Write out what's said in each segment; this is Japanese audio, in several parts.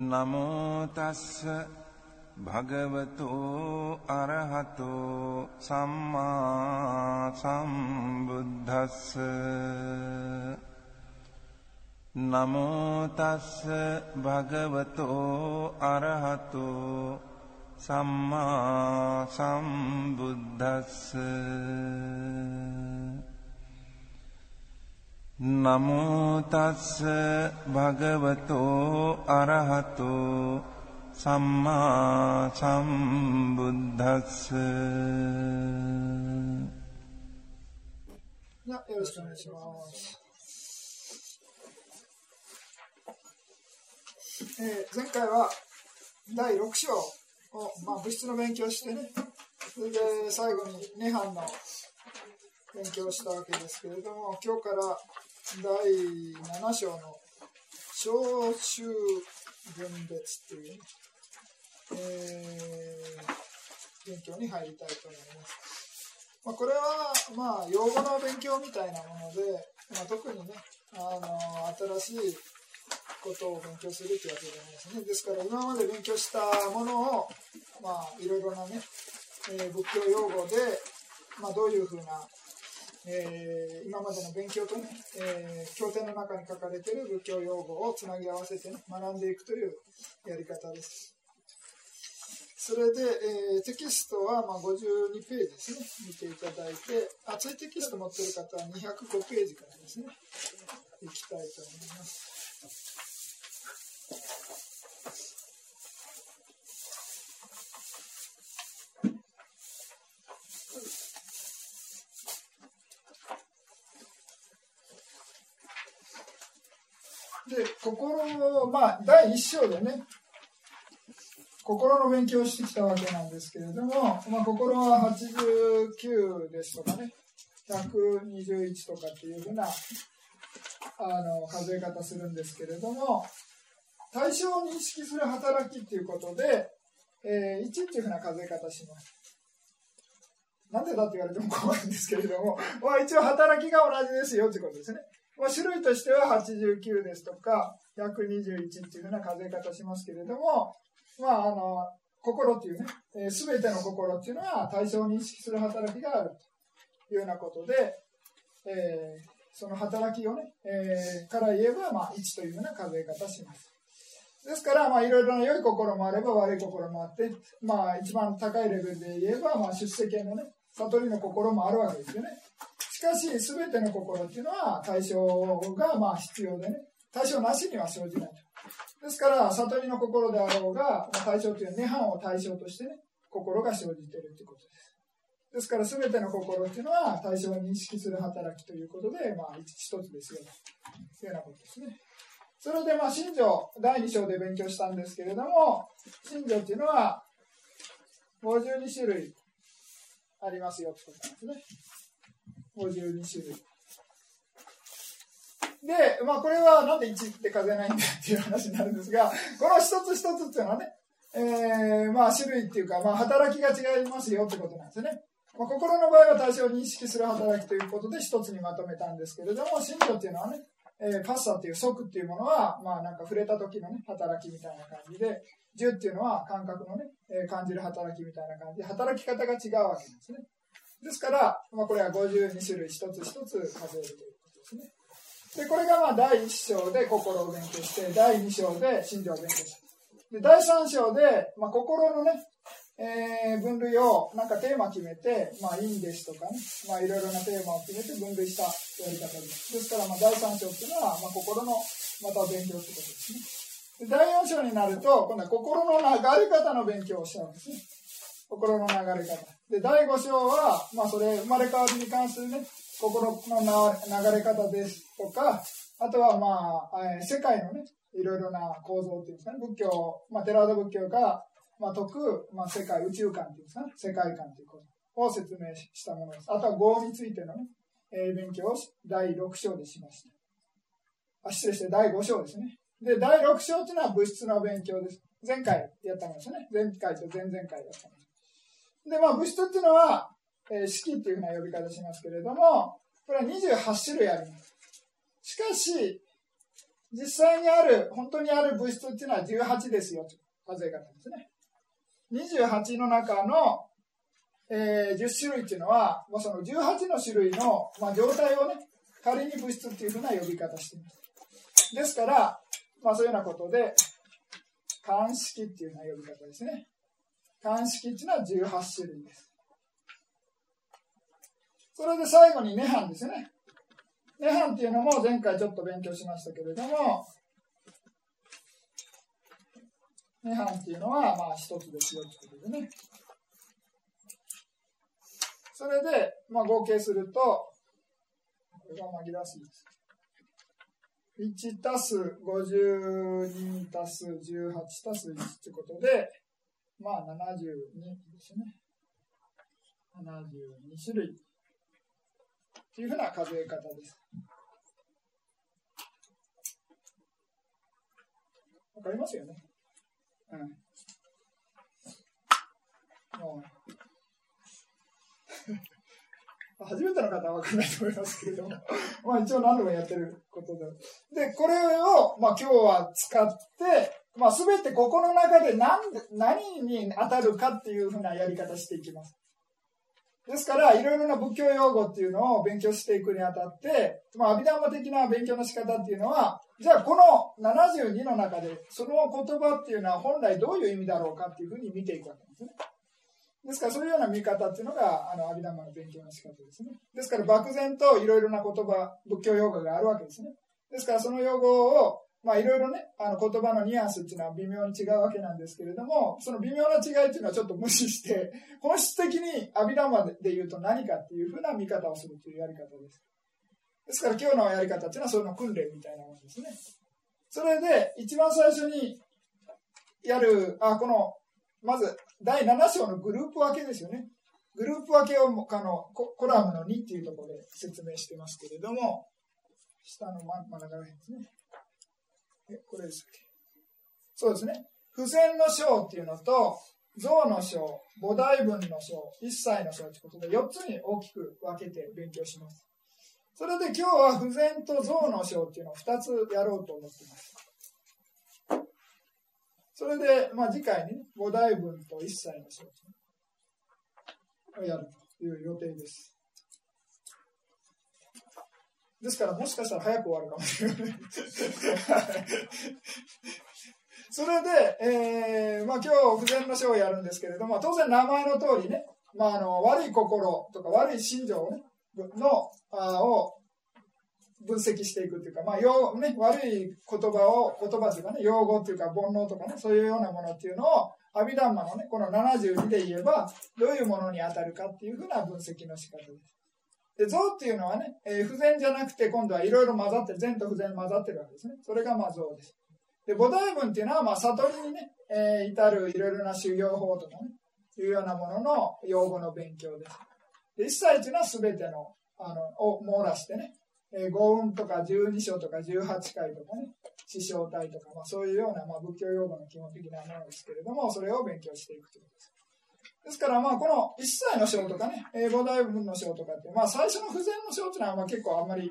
නමෝතස්ස භගවතෝ අරහතෝ සම්මා සම්බුද්ධස්ස නමෝතස්ස භගවතෝ අරහතෝ සම්මා සම්බුද්ධස්ස නමෝ තස්ස භගවතෝ අරහතෝ සම්මා සම්බුද්දස්ස じゃあよろしくお願いします。えー前回は第6章を、まあ、物質の勉強をしてね、それで最後に涅槃の勉強をしたわけですけれども、今日から 第7章の小衆分別っていう、えー勉強に入りたいと思います。まあ、これは、まあ、用語の勉強みたいなもので、まあ、特にね、あの、新しいことを勉強するというわけじゃないですね。ですから、今まで勉強したものを、まあ、いろいろなね、えー仏教用語で、まあ、どういうふうな、えー今までの勉強とね、えー経典の中に書かれている仏教用語をつなぎ合わせて、ね、学んでいくというやり方です。それで、えーテキストはまあ52ページですね、見ていただいて、厚いテキスト持ってる方は205ページからですね、いきたいと思います。で、心を、まあ、第一章でね、心の勉強をしてきたわけなんですけれども、まあ、心は89ですとかね、121とかっていうふうなあの数え方するんですけれども、対象を認識する働きっていうことで、えー1っていうふうな数え方します。なんでだって言われても怖いんですけれども、まあ、一応働きが同じですよってことですね。まあ、種類としては89ですとか、121っていうふうな数え方しますけれども、まあ、あの、心っていうね、す、べ、ての心っていうのは対象を認識する働きがあるというようなことで、えーその働きをね、えーから言えば、まあ、1というような数え方します。ですから、まあ、いろいろな良い心もあれば悪い心もあって、まあ、一番高いレベルで言えば、まあ、出世系のね、悟りの心もあるわけですよね。しかし、すべての心っていうのは対象がまあ必要でね、対象なしには生じないと。ですから、悟りの心であろうが、対象という涅槃を対象としてね、心が生じているということです。ですから、すべての心っていうのは対象を認識する働きということで、まあ、一つですよというようなことですね。それで、まあ、信条、第2章で勉強したんですけれども、信条っていうのは、52種類ありますよってことなんですね。52種類。で、まあ、これはなんで1って数えないんだっていう話になるんですが、この一つ一つっていうのはね、えーまあ、種類っていうか、まあ、働きが違いますよってことなんですね。まあ、心の場合は対象を認識する働きということで一つにまとめたんですけれども、信条っていうのはね、えーパッサっていう即っていうものは、まあなんか触れた時のね、働きみたいな感じで、十っていうのは感覚のね、えー感じる働きみたいな感じで、働き方が違うわけですね。ですから、まあこれは52種類一つ一つ数えるということですね。で、これがまあ第1章で心を勉強して、第2章で信条を勉強した。で、第3章で、まあ心のね、えー分類をなんかテーマ決めて、まあ、いいですとかね、まあ、いろいろなテーマを決めて分類したやり方です。ですから、まあ、第3章っていうのは、まあ、心のまた勉強ってことですね。で第4章になると、今度は心の流れ方の勉強をしたんですね。心の流れ方。で、第5章は、まあ、それ、生まれ変わりに関するね、心の流れ方ですとか、あとは、まあ、えー世界のね、いろいろな構造っていうんですかね、仏教、まあ、テラード仏教が、まあ、解く、まあ、世界、宇宙観っていうんですかね、世界観ということを説明したものです。あとは業についてのね、えー勉強を第6章でしました。あ、失礼して第5章ですね。で、第6章っていうのは物質の勉強です。前回やったものですね。前回と前々回やったもの。で、まあ物質っていうのは、えー式っていうふうな呼び方しますけれども、これは28種類あります。しかし、実際にある、本当にある物質っていうのは18ですよ、という数え方ですね。28の中の、えー、10種類っていうのは、まあ、その18の種類の、まあ、状態をね、仮に物質っていうふうな呼び方しています。ですから、まあ、そういうようなことで、鑑識っていうような呼び方ですね。鑑識っていうのは18種類です。それで最後に涅槃ですね。涅槃っていうのも前回ちょっと勉強しましたけれども、涅槃っていうのはまあ一つですよということでね。それで、まあ、合計すると、これが紛らわしいです。1たす52たす18たす1ってことで、まあ72ですね。72種類っていうふうな数え方です。わかりますよね。うん。もう 初めての方は分からないと思いますけれども、まあ一応何度もやってることで。で、これを、まあ今日は使って、まあ全てここの中で何何に当たるかっていうふうなやり方していきます。ですから、いろいろな仏教用語っていうのを勉強していくにあたって、まあ、アビダンマ的な勉強の仕方っていうのは、じゃあこの72の中で、その言葉っていうのは本来どういう意味だろうかっていうふうに見ていくわけですね。ですからそういうような見方っていうのがあのアビダンマの勉強の仕方ですね。ですから漠然といろいろな言葉、仏教用語があるわけですね。ですからその用語をまあいろいろね、あの言葉のニュアンスっていうのは微妙に違うわけなんですけれども、その微妙な違いっていうのはちょっと無視して、本質的にアビダンマで言うと何かっていうふうな見方をするというやり方です。ですから今日のやり方っていうのはその訓練みたいなものですね。それで一番最初にやる、あ、この、まず第7章のグループ分けですよね。グループ分けをあのコラムの2っていうところで説明してますけれども、下の真ん中ら辺ですね。え、これですっけそうですね。付箋の章っていうのと、象の章、菩提文の章、一切の章ということで、4つに大きく分けて勉強します。それで今日は不全と象の章っていうのを2つやろうと思っています。それで、まあ、次回に、ね、菩提文と一切の章をやるという予定です。ですから、もしかしたら早く終わるかもしれない。それで、えー、まあ今日、不全の章をやるんですけれども、当然名前の通りね、まああの、悪い心とか悪い心情をね、の、あを分析していくっていうか、まあ、用ね、悪い言葉を、言葉というかね、用語っていうか、煩悩とかね、そういうようなものっていうのを、アビダンマのね、この72で言えば、どういうものに当たるかっていうふうな分析の仕方です。で、像っていうのはね、えー、不全じゃなくて、今度はいろいろ混ざってる、善と不全混ざってるわけですね。それがまあ像です。で、菩提文っていうのは、まあ、悟りにね、えー、至るいろいろな修行法とかね、いうようなものの用語の勉強です。で、一切っていうのは全ての、あの、を網羅してね、えー、五運とか十二章とか十八回とかね、師匠体とか、まあ、そういうような、まあ、仏教用語の基本的なものですけれども、それを勉強していくということです。ですから、まあ、この一切の章とかね、えー、菩提文の章とかって、まあ、最初の不全の章っていうのは、まあ、結構あんまり、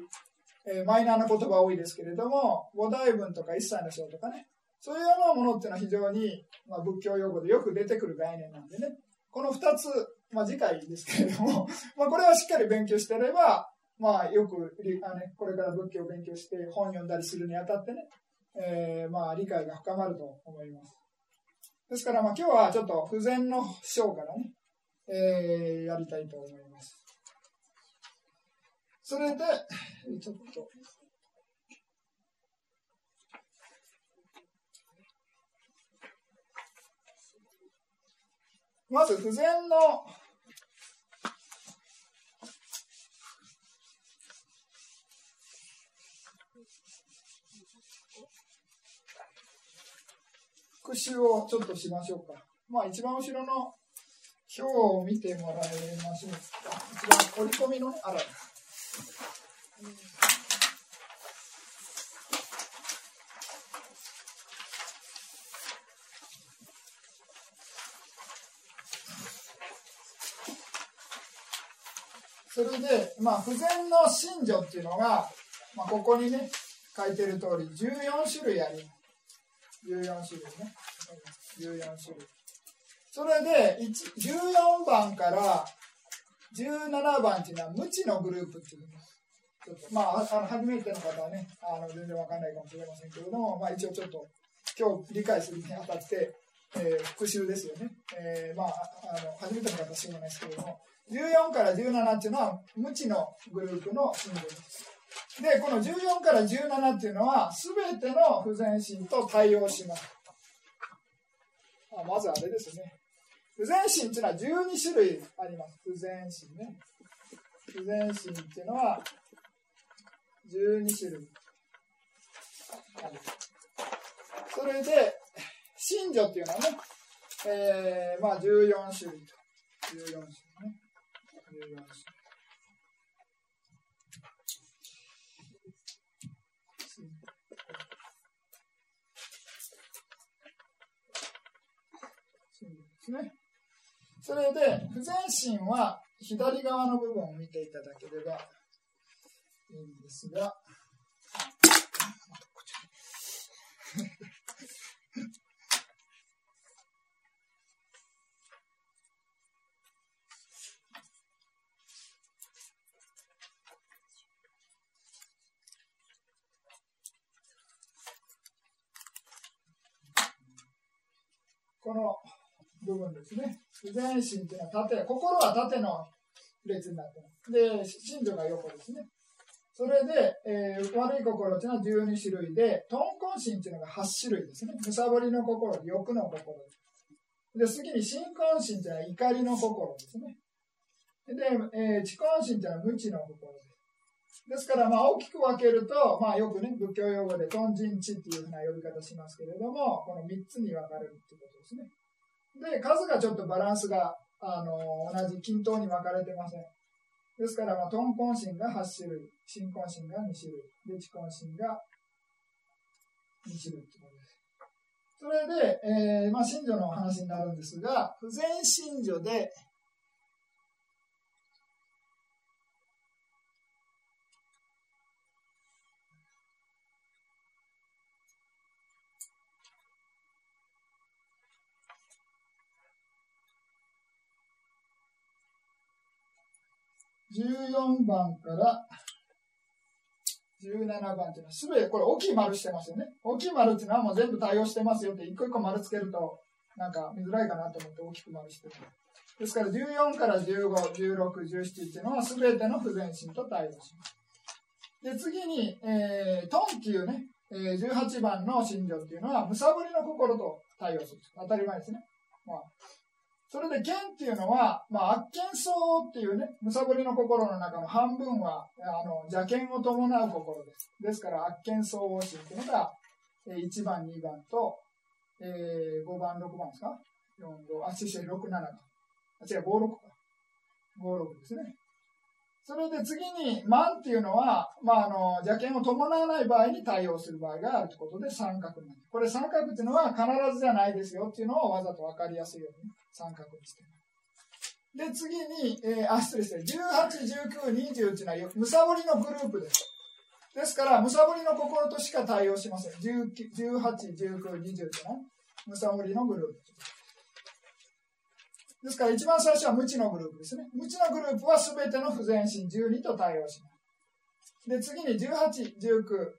えー、マイナーな言葉多いですけれども、菩提文とか一切の章とかね、そういうようなものっていうのは非常に、まあ、仏教用語でよく出てくる概念なんでね、この二つ、まあ、次回ですけれども、まあ、これはしっかり勉強してれば、まあ、よくあ、ね、これから仏教を勉強して本読んだりするにあたってね、えー、まあ、理解が深まると思います。ですから、まあ、今日はちょっと不全の章からね、えー、やりたいと思います。それで、ちょっと。まず、不全の復習をちょっとしましょうか。まあ、一番後ろの表を見てもらいましょうか。一番折り込みのね、あら。それで、まあ、不全の信条っていうのが、まあ、ここにね、書いてる通り14種類あります。14種類ね。14種類。それで、14番から17番っていうのは無知のグループっていうちょっとまあ、あの初めての方はね、あの全然わかんないかもしれませんけれども、まあ、一応ちょっと今日理解するにあたって、えー、復習ですよね。えー、まあ、あの初めての方は知らないですけれども、14から17っていうのは無知のグループの信号です。で、この14から17っていうのは、すべての不全心と対応します。あまずあれですね。不全心っていうのは12種類あります。不全心ね。不全心っていうのは12種類ある。それで、信女っていうのはね、えー、まあ14種類と。14種類ね。14種類。ですね。それで、不全身は左側の部分を見ていただければいいんですが、部分ですね。全身っていうのは縦、心は縦の列になってます。で、心臓が横ですね。それで、えー、悪い心っていうのは12種類で、豚根心っていうのが8種類ですね。むさぼりの心、欲の心。で、次に心根心っていうのは怒りの心ですね。で、えー、知根心っていうのは無知の心です。ですから、まあ、大きく分けると、まあ、よくね、仏教用語で、豚人知っていうふうな呼び方しますけれども、この3つに分かれるっていうことですね。で、数がちょっとバランスが、あの、同じ均等に分かれてません。ですから、まあ、トンコンシが8種類、シンコンシが2種類、で、チコンシが2種類ってことです。それで、えー、まあ、信女の話になるんですが、不全信女で、14番から17番っていうのは、すべてこれ大きい丸してますよね。大きい丸っていうのはもう全部対応してますよって、一個一個丸つけると、なんか見づらいかなと思って大きく丸してる。ですから14から15、16、17っていうのは全ての不全心と対応します。で、次に、えー、トンっていうね、えー、18番の信条っていうのは、むさぼりの心と対応する。当たり前ですね。まあ、それで、剣っていうのは、まあ、悪見相っていうね、むさぼりの心の中の半分は、あの、邪剣を伴う心です。ですから、悪見相応心っていうのが、えー、1番、2番と、えー、5番、6番ですか ?4、5、あ、違う、6、7と。あ、違う、5、6か。5、6ですね。それで次に、万っていうのは、まあ、あの、邪剣を伴わない場合に対応する場合があるということで三角になる。これ三角っていうのは必ずじゃないですよっていうのをわざと分かりやすいように三角にしてで、次に、えー、あ、失礼して、18、19、20っていうのは、むさぼりのグループです。ですから、むさぼりの心としか対応しません。18、19、20っていうのは、むさぼりのグループ。ですから、一番最初は無知のグループですね。無知のグループは全ての不全心12と対応します。で、次に18、19、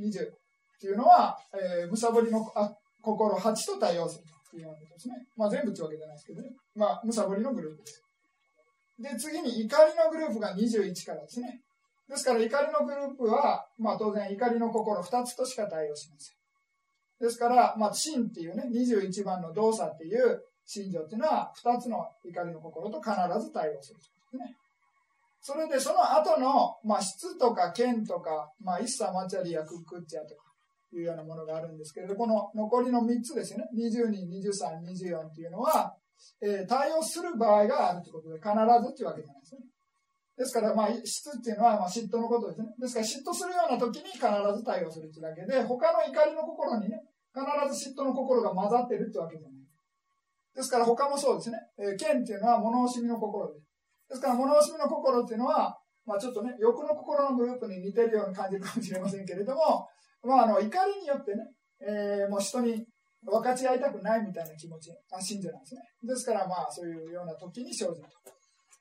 20っていうのは、えー、むさぼりのあ心8と対応するというようなことですね。まあ全部ってわけじゃないですけどね。まあ、むさぼりのグループです。で、次に怒りのグループが21からですね。ですから怒りのグループは、まあ当然怒りの心2つとしか対応しません。ですから、まあ、真っていうね、21番の動作っていう信条っていうのは、2つの怒りの心と必ず対応するというですね。それで、その後の、まあ、質とか剣とか、まあ、イッサマチャリやクックッチャとか、いうようなものがあるんですけれど、この残りの3つですね、22、23、24っていうのは、えー、対応する場合があるということで、必ずっていうわけじゃないですね。ですから、まあ、質っていうのは、まあ、嫉妬のことですね。ですから、嫉妬するような時に必ず対応するっていうだけで、他の怒りの心にね、必ず嫉妬の心が混ざってるってわけじゃない。ですから、他もそうですね。えー、剣っていうのは物惜しみの心です。ですから、物惜しみの心っていうのは、まあちょっとね、欲の心のグループに似てるように感じるかもしれませんけれども、まああの、怒りによってね、えー、もう人に分かち合いたくないみたいな気持ち、あ信者なんですね。ですからまあそういうような時に生じると。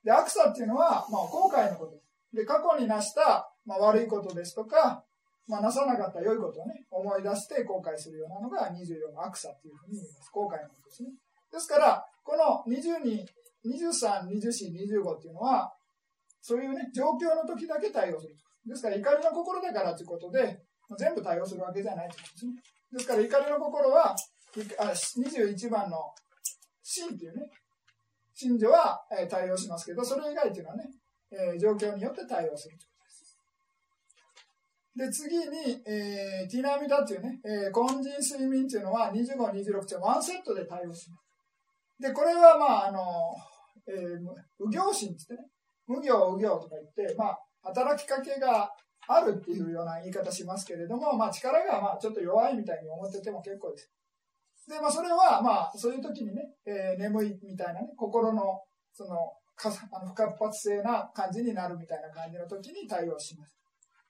で、悪さっていうのは、まあ後悔のことです。で、過去に成した、まあ、悪いことですとか、まあ、なさなかった良いことをね、思い出して後悔するようなのが24の悪さっていうふうに言います。後悔のことですね。ですから、この22、23、24、25っていうのは、そういうね、状況の時だけ対応する。ですから、怒りの心だからということで、全部対応するわけじゃないということですね。ですから、怒りの心は、21番の真っていうね、信女は対応しますけど、それ以外っていうのはね、えー、状況によって対応するということです。で、次に、えー、ティナミダっていうね、えー、根人睡眠っていうのは25、26ってワンセットで対応します。で、これはまあ、あの、えー、無行心ってね、無行、無行とか言って、まあ、働きかけがあるっていうような言い方しますけれども、まあ、力がまあちょっと弱いみたいに思ってても結構です。で、まあ、それはまあ、そういう時にね、えー、眠いみたいなね、心の、その、かあの不活発性な感じになるみたいな感じの時に対応します。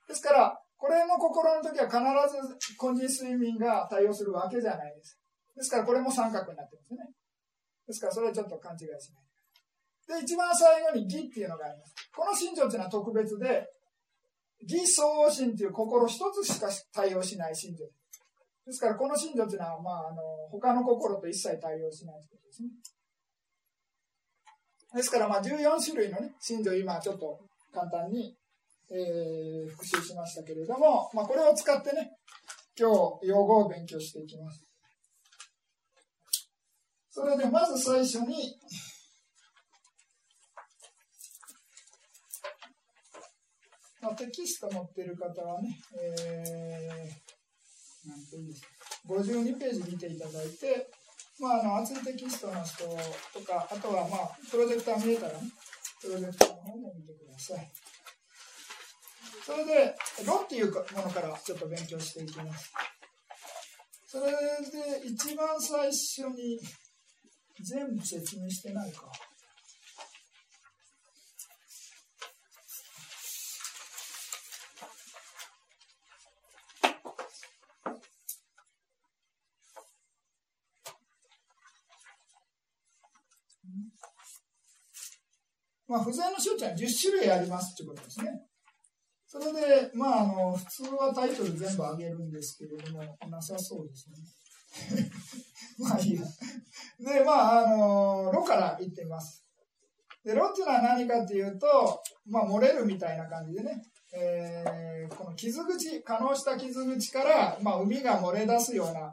ですから、これの心の時は必ず根人睡眠が対応するわけじゃないです。ですから、これも三角になってますね。ですから、それはちょっと勘違いしない。で、一番最後に義っていうのがあります。この信条っていうのは特別で、義相応心っていう心一つしか対応しない信条ですから、この信条っていうのは、まあ、あの、他の心と一切対応しないということですね。ですから、まあ、14種類のね、信条、今ちょっと簡単に、えー、復習しましたけれども、まあ、これを使ってね、今日、用語を勉強していきます。それで、まず最初に、まあ、テキスト持ってる方はね、えー、なんていうんですか、52ページ見ていただいて、まあ、あの、熱いテキストの人とか、あとは、まあ、プロジェクター見えたらね、プロジェクターの方も見てください。それで、ロっていうものからちょっと勉強していきます。それで、一番最初に、全部説明してないか。まあ、不在の処置は10種類ありますということですね。それで、まあ、あの、普通はタイトル全部あげるんですけれども、なさそうですね。まあいいや。で、まあ、あの、ロから言ってみます。で、ロっていうのは何かっていうと、まあ、漏れるみたいな感じでね、えー、この傷口、可能した傷口から、まあ、海が漏れ出すような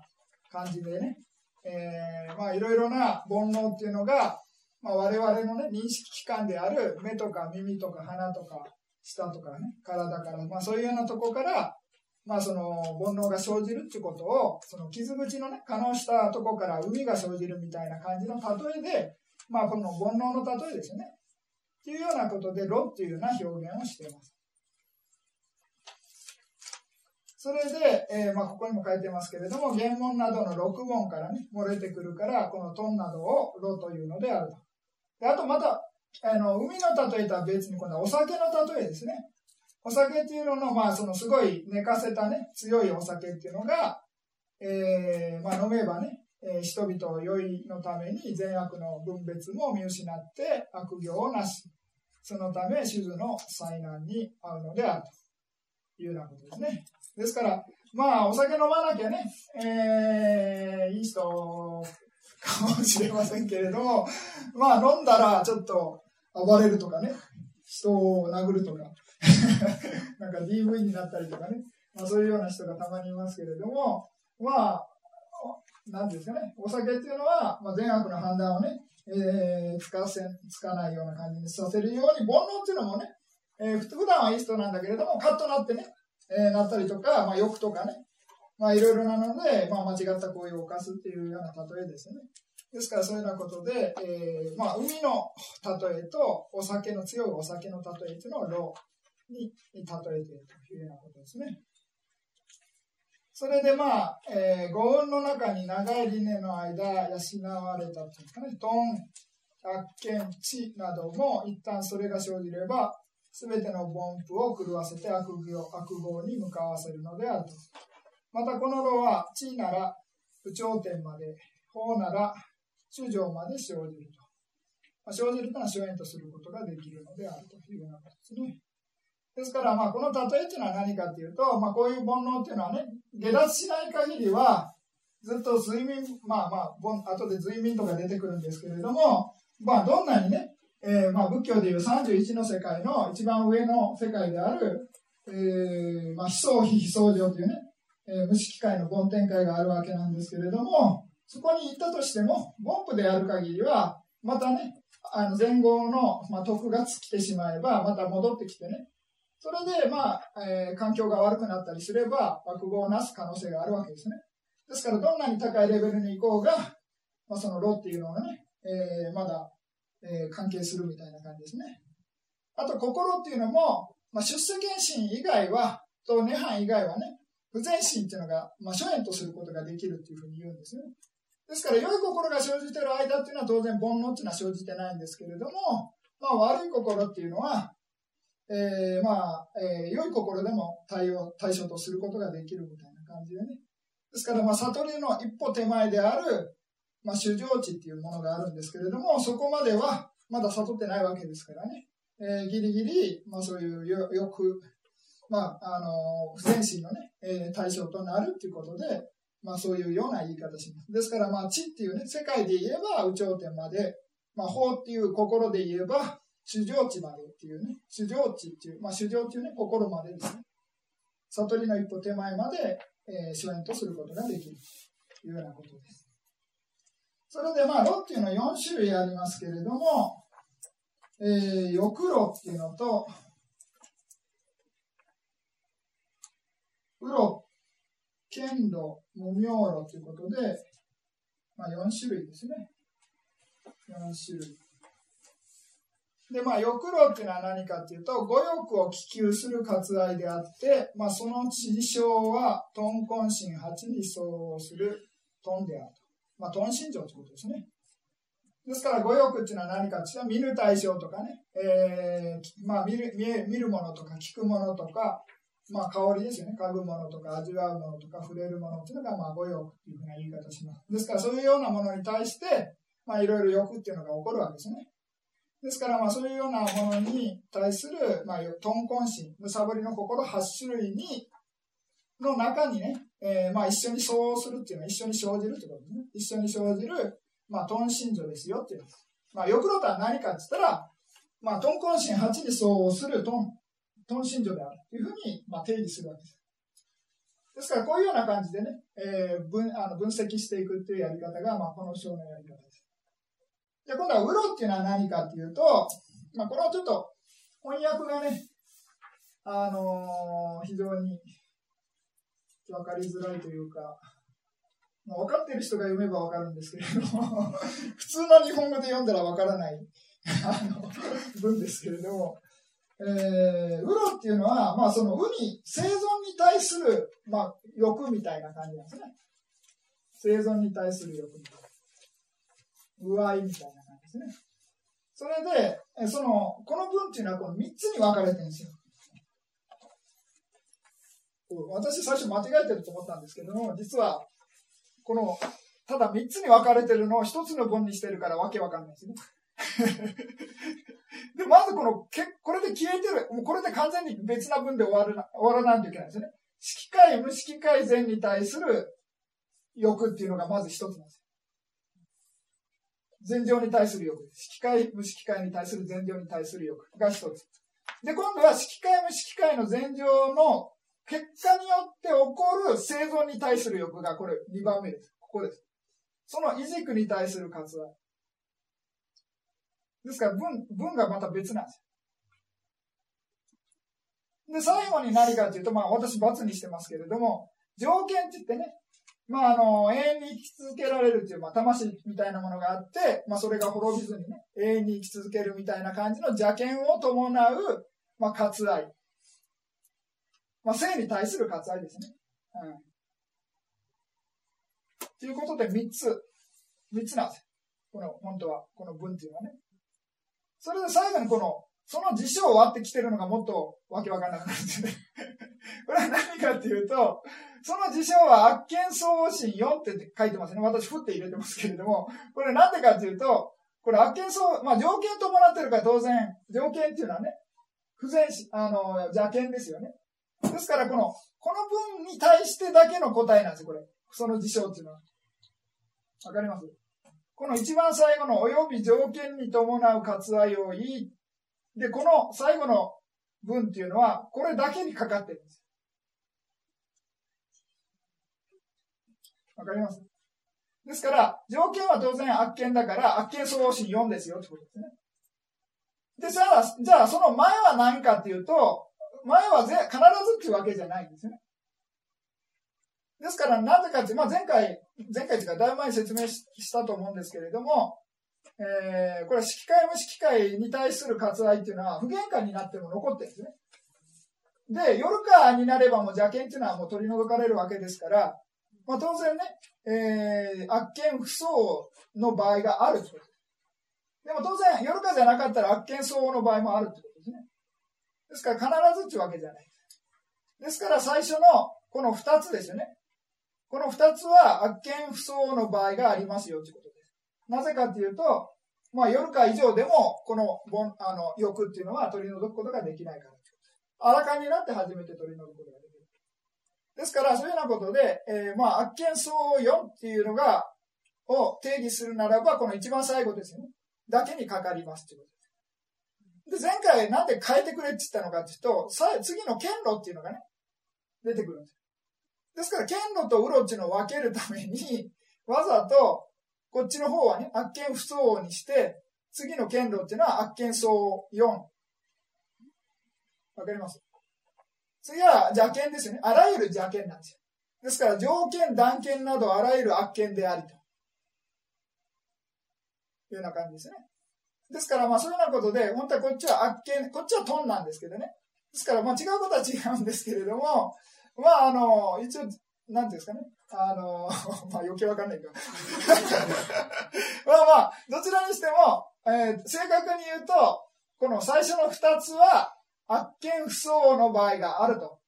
感じでね、えー、まあ、いろいろな煩悩っていうのが、まあ、我々のね、認識器官である目とか耳とか鼻とか舌とかね、体から、まあそういうようなとこから、まあその煩悩が生じるってことを、その傷口のね、可能したとこから海が生じるみたいな感じの例えで、まあこの煩悩の例えですよね。っていうようなことで、ロっていうような表現をしています。それで、えー、まあ、ここにも書いてますけれども、原文などの6問からね、漏れてくるから、このトンなどをロというのであると。であとまた、あの、海の例えとは別に、今度はお酒の例えですね。お酒っていうのの、まあ、そのすごい寝かせたね、強いお酒っていうのが、えー、まあ、飲めばね、えー、人々を良いのために善悪の分別も見失って悪行をなし、そのため、主図の災難に遭うのであるというようなことですね。ですから、まあ、お酒飲まなきゃね、えー、いい人かもしれませんけれども、まあ飲んだらちょっと暴れるとかね、人を殴るとか、なんか DV になったりとかね、まあそういうような人がたまにいますけれども、まあ、なんですかね、お酒っていうのは、まあ、善悪の判断をね、えー、つかせつかないような感じにさせるように、煩悩っていうのもね、えー、普段はいい人なんだけれども、カッとなってね、えー、なったりとか、まあ、欲とかね、まあ、いろいろなので、まあ、間違った行為を犯すっていうような例えですね。ですから、そういうようなことで、えー、まあ、海の例えと、お酒の、強いお酒の例えというのを、ロに例えているというようなことですね。それでまあ、えー、五音の中に長い理念の間養われたというんですかね、トン、百見、地なども一旦それが生じれば、すべての凡夫を狂わせて悪行悪業に向かわせるのであると。またこの炉は地なら有頂天まで、法なら主上まで生じると。まあ、生じるというのは諸縁とすることができるのであるというようなことですね。ですから、まあ、この例えというのは何かというと、まあ、こういう煩悩というのはね、下脱しない限りは、ずっと睡眠、まあまあ、後で睡眠とか出てくるんですけれども、まあ、どんなにね、えー、まあ仏教でいう31の世界の一番上の世界である、えー、まあ、悲相非悲相上というね、えー、無色界の梵天界があるわけなんですけれども、そこに行ったとしても、凡夫である限りは、またね、あの前後の、まあ、徳が尽きてしまえば、また戻ってきてね、それで、まあ、えー、環境が悪くなったりすれば、悪語をなす可能性があるわけですね。ですから、どんなに高いレベルに行こうが、まあ、その炉っていうのがね、えー、まだえー、関係するみたいな感じですね。あと、心っていうのも、まあ、出世検診以外は、と涅槃以外はね、不全心っていうのが、まあ、諸縁とすることができるっていうふうに言うんですね。ですから、良い心が生じている間っていうのは当然煩悩っていうのは生じてないんですけれども、まあ、悪い心っていうのは、えー、まあ、えー、良い心でも対応、対処とすることができるみたいな感じでね。ですから、まあ、悟りの一歩手前である、まあ、主情地っていうものがあるんですけれども、そこまではまだ悟ってないわけですからね、えー、ギリギリ、まあ、そういう欲、まあ、あの不全心のね、えー、対象となるっていうことで、まあ、そういうような言い方します。ですから、まあ、地っていうね、世界で言えば、有頂天まで、まあ、法っていう心で言えば、主情地までっていうね、主情地っていう、まあ、主情っていうね、心までですね。悟りの一歩手前まで、えー、主演とすることができるというようなことです。それでまあ、炉っていうのは4種類ありますけれども、えー、翼炉っていうのと、風呂、剣炉、無名炉ということで、まあ、4種類ですね。4種類。で、まあ、翼炉っていうのは何かっていうと、五欲を希求する割愛であって、まあ、その地象は、豚根心八に相応する豚であると。まあ、頓心情ということですね。ですから、五欲っていうのは何かっていうと、見る対象とかね、えー、まあ見る見え、見るものとか聞くものとか、まあ、香りですよね。嗅ぐものとか、味わうものとか、触れるものっていうのが、まあ、五欲っていうふうな言い方します。ですから、そういうようなものに対して、まあ、いろいろ欲っていうのが起こるわけですね。ですから、まあ、そういうようなものに対する、まあ、豚根心、むさぼりの心8種類にの中にね、えー、まあ一緒に相応するっていうのは一緒に生じるってことですね。一緒に生じる、まあ、豚心情ですよっていう。まあ、欲露とは何かって言ったら、まあ、豚根心8に相応する豚、豚心情であるというふうに、まあ、定義するわけです。ですから、こういうような感じでね、えー、分あの分析していくっていうやり方が、まあ、この章のやり方です。で、今度は、ウロっていうのは何かっていうと、まあ、これはちょっと翻訳がね、あのー、非常に分かりづらいというか、まあ、分かってる人が読めば分かるんですけれども普通の日本語で読んだら分からないあの文ですけれども、えー、ウロっていうのは、まあ、そのウに生存に対する、まあ、欲みたいな感じなんですね。生存に対する欲みたいな。具合みたいな感じですね。それで、その、この文っていうのはこの3つに分かれてるんですよ。私最初間違えてると思ったんですけども、実は、この、ただ3つに分かれてるのを1つの文にしてるからわけわかんないですね。で、まずこの、けこれで消えてる。もうこれで完全に別な文で終わるな終わらないといけないですね。色界、無色界善に対する欲っていうのがまず一つなんです。善情に対する欲。色界、無色界に対する善情に対する欲が一つ。で、今度は色界、無色界の善情の結果によって起こる生存に対する欲がこれ2番目です。ここです。その異軸に対する活愛。ですから文、文がまた別なんですよ。で、最後に何かというと、まあ私罰にしてますけれども、条件って言ってね、まああの、永遠に生き続けられるっていう、まあ魂みたいなものがあって、まあそれが滅びずにね、永遠に生き続けるみたいな感じの邪険を伴う、まあ割愛。まあ、性に対する割愛ですね。うん。ということで3つ。3つなんですよこの、本当は、この文っていうのはね。それで最後にこの、その事象を割ってきてるのがもっとわけわかんなくなるんですね。これは何かっていうと、その事象は悪見相応心4って書いてますね。私、ふって入れてますけれども、これなんでかっていうと、これ悪見相、まあ条件伴ってるから当然、条件っていうのはね、不全し、あの、邪見ですよね。ですから、この、この文に対してだけの答えなんですよ、これ。その事象っていうのは。わかります？この一番最後の及び条件に伴う割愛を言い、で、この最後の文っていうのは、これだけにかかってるんです。わかります？ですから、条件は当然悪見だから、悪見相応心4ですよってことですね。で、じゃあ、じゃあその前は何かっていうと、前はぜ必ずっていうわけじゃないんですね。ですから、なぜかって、まあ、前回、前回というか、だいぶ前に説明したと思うんですけれども、えー、これは式会無式会に対する割愛っていうのは、不限界になっても残ってるんですね。で、夜かになればもう邪見っていうのはもう取り除かれるわけですから、まあ、当然ね、えー、悪見不相の場合があると。でも当然、夜かじゃなかったら悪見相応の場合もあるってことですね。ですから必ずっていうわけじゃない。ですから最初のこの二つですよね。この二つは悪見不相の場合がありますよということです。なぜかっていうと、まあ夜か以上でも、このあの欲っていうのは取り除くことができないから。あらかになって初めて取り除くことができる。ですから、そういうようなことで、えー、まあ、悪見相応4っていうのが、を定義するならば、この一番最後ですよね。だけにかかりますということです。で、前回なんで変えてくれって言ったのかっていうと、さ次の剣路っていうのがね、出てくるんです。ですから、剣路とウロチの分けるために、わざと、こっちの方はね、悪見不相応にして、次の剣路っていうのは悪見相応4。わかります？次は邪見ですよね。あらゆる邪見なんですよ。ですから、条件、断見などあらゆる悪見でありと。いうような感じですね。ですから、まあそういうようなことで、本当はこっちは悪見、こっちはトンなんですけどね。ですから、まあ違うことは違うんですけれども、まああの、一応、なんていうんですかね。あの、まあ余計わかんないけど。まあまあ、どちらにしても、えー、正確に言うと、この最初の二つは、悪見不相応の場合があると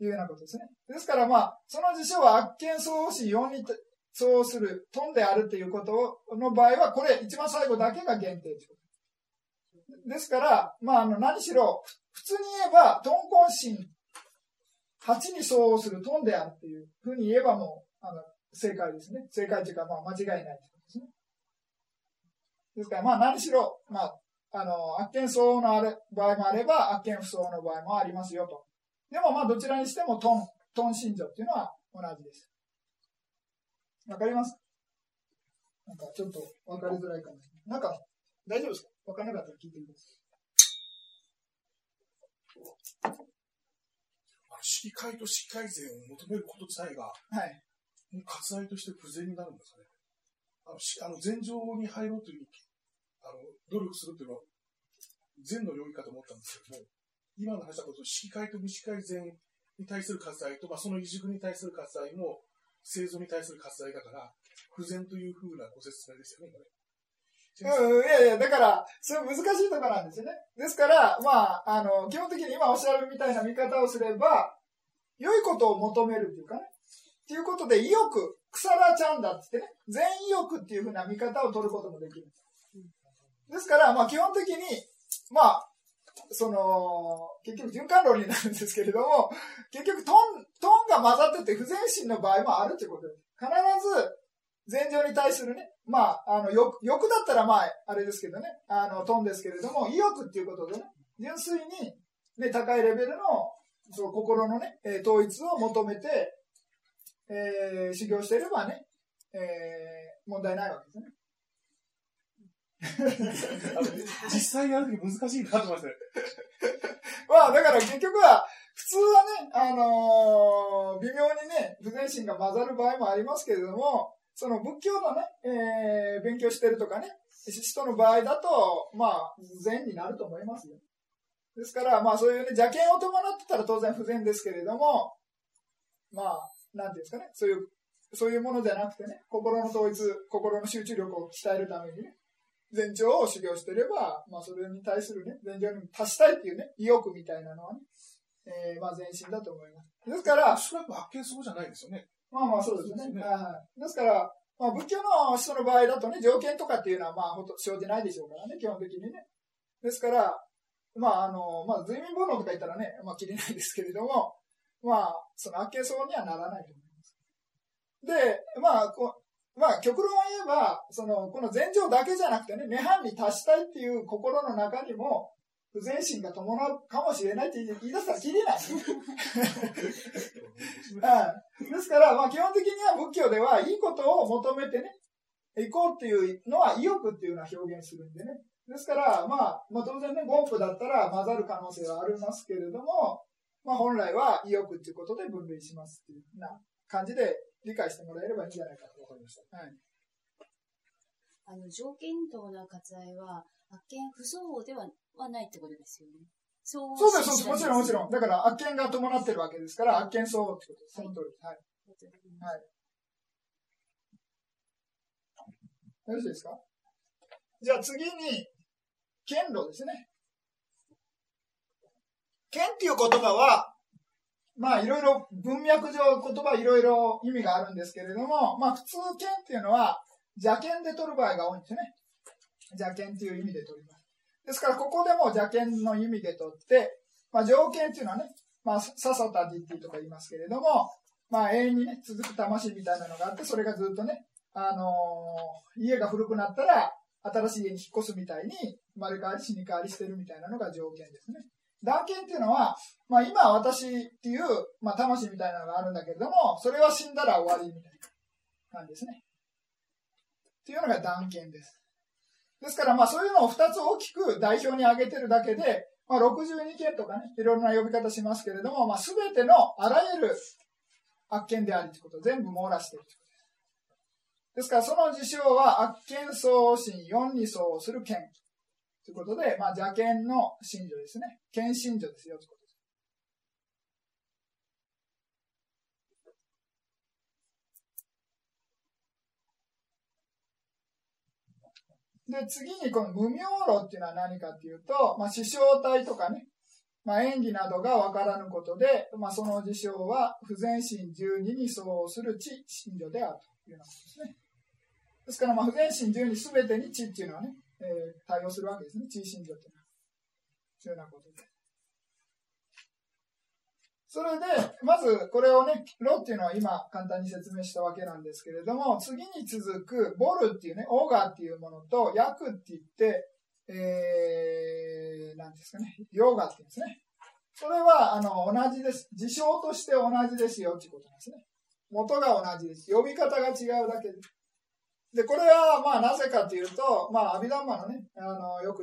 いうようなことですね。ですからまあ、その事象は悪見相応し4に相応するトンであるということの場合は、これ一番最後だけが限定。ですから、まあ、あの、何しろ、普通に言えば、トンコンシン8に相応するトンであるっていうふうに言えばもう、あの、正解ですね。正解というか、まあ、間違いないということですね。ですから、まあ、何しろ、まあ、あの、悪見相応のある場合もあれば、悪見不相応の場合もありますよと。でも、まあ、どちらにしても、トン、トン信条っていうのは同じです。わかります？なんか、ちょっとわかりづらいかもしれない。なんか、大丈夫ですか？わからなかったら聞いてください。式会と式改善を求めること自体が、はい。割愛として不全になるんですかね。あの、あの前場に入ろうというあの、努力するっていうのは、善の領域かと思ったんですけども、今の話したこと、式会と無視改善に対する割愛と、まあ、その移軸に対する割愛も、製造に対する割愛だから、不全というふうなご説明ですよね、これ。うん、いやいや、だから、それ難しいところなんですよね。ですから、まあ、あの、基本的に今おっしゃるみたいな見方をすれば、良いことを求めるっていうかね。っていうことで、意欲、腐らちゃんだってね、全意欲っていうふうな見方を取ることもできるです。から、まあ基本的に、まあ、その、結局循環論になるんですけれども、結局トン、トンが混ざってて不全身の場合もあるということです。必ず、前情に対するね、まあ、あの、欲、欲だったらまあ、あれですけどね、あの、トンですけれども、意欲っていうことでね、純粋に、ね、高いレベルの、そう、心のね、えー、統一を求めて、えー、修行していればね、えー、問題ないわけですね。実際やるとき難しいなと思いますね。まあ、だから結局は、普通はね、あのー、微妙にね、不全心が混ざる場合もありますけれども、その仏教のね、えー、勉強してるとかね、人の場合だと、まあ、善になると思いますよ。ですから、まあそういうね、邪見を伴ってたら当然不全ですけれども、まあ、なんていうんですかね、そういう、そういうものじゃなくてね、心の統一、心の集中力を鍛えるためにね、前兆を修行してれば、まあ、それに対するね、前兆に達したいっていうね、意欲みたいなのはね、えー、まあ、前進だと思います。ですから、おそらく発見そうじゃないですよね。まあまあ、そうですね。ねはい。ですから、まあ、仏教の人の場合だとね、条件とかっていうのは、まあ、ほと生じないでしょうからね、基本的にね。ですから、まあ、あの、まあ、随眠煩悩とか言ったらね、まあ、切れないですけれども、まあ、その悪形相にはならないと思います。で、まあ、こまあ、極論を言えば、その、この前情だけじゃなくてね、涅槃に達したいっていう心の中にも、不全心が伴うかもしれないって言い出したら切れな い。ですから、まあ、基本的には仏教ではいいことを求めてね、行こうっていうのは意欲っていうのは表現するんでね。ですから、まあ、まあ、当然ね、ゴンプだったら混ざる可能性はありますけれども、まあ、本来は意欲っていうことで分類しますっていうな感じで理解してもらえればいいんじゃないかと思いました。はい。あの、条件等な割愛は、発見不相応でははないってことですよね。そうそうです、もちろん、もちろん。だから、悪見が伴ってるわけですから、悪見相応ってことです。その通り。はい。はい。よろしいですか？じゃあ次に、剣路ですね。剣っていう言葉は、まあいろいろ文脈上言葉いろいろ意味があるんですけれども、まあ普通剣っていうのは邪剣で取る場合が多いんですね。邪剣っていう意味で取ります。ですからここでも邪剣の意味で取って、まあ条件っていうのはね、まあささたディッティとか言いますけれども、まあ永遠にね、続く魂みたいなのがあって、それがずっとね、あのー、家が古くなったら新しい家に引っ越すみたいに生まれ変わり死に変わりしてるみたいなのが条件ですね。断剣っていうのは、まあ今私っていう、まあ魂みたいなのがあるんだけれども、それは死んだら終わりみたいな感じですね。っていうのが断剣です。ですからまあそういうのを2つ大きく代表に挙げてるだけで、まあ62件とかね、いろいろな呼び方しますけれども、まあ全てのあらゆる悪剣でありということを全部網羅しているということです。ですからその事象は悪剣相心4に相する剣ということで、まあ、邪剣の信条ですね。剣信条ですよ、ということで。次にこの無明路っていうのは何かっていうと、まあ、師匠体とかね、まあ、演技などがわからぬことで、まあ、その事象は不全心十二に相応する知、信条であるというようなことですね。ですから、まあ、不全心十二すべてに知っていうのはね、えー、対応するわけですね、知信条というのは。というようなことで。それで、まずこれをね、ロっていうのは今簡単に説明したわけなんですけれども、次に続くボルっていうね、オーガっていうものと、ヤクって言って、えー、なんですかね、ヨーガって言うんですね。それは、あの、同じです。事象として同じですよっていうことなんですね。元が同じです。呼び方が違うだけです。で、これは、まあ、なぜかというと、まあ、阿弥陀マのね、あの、よく、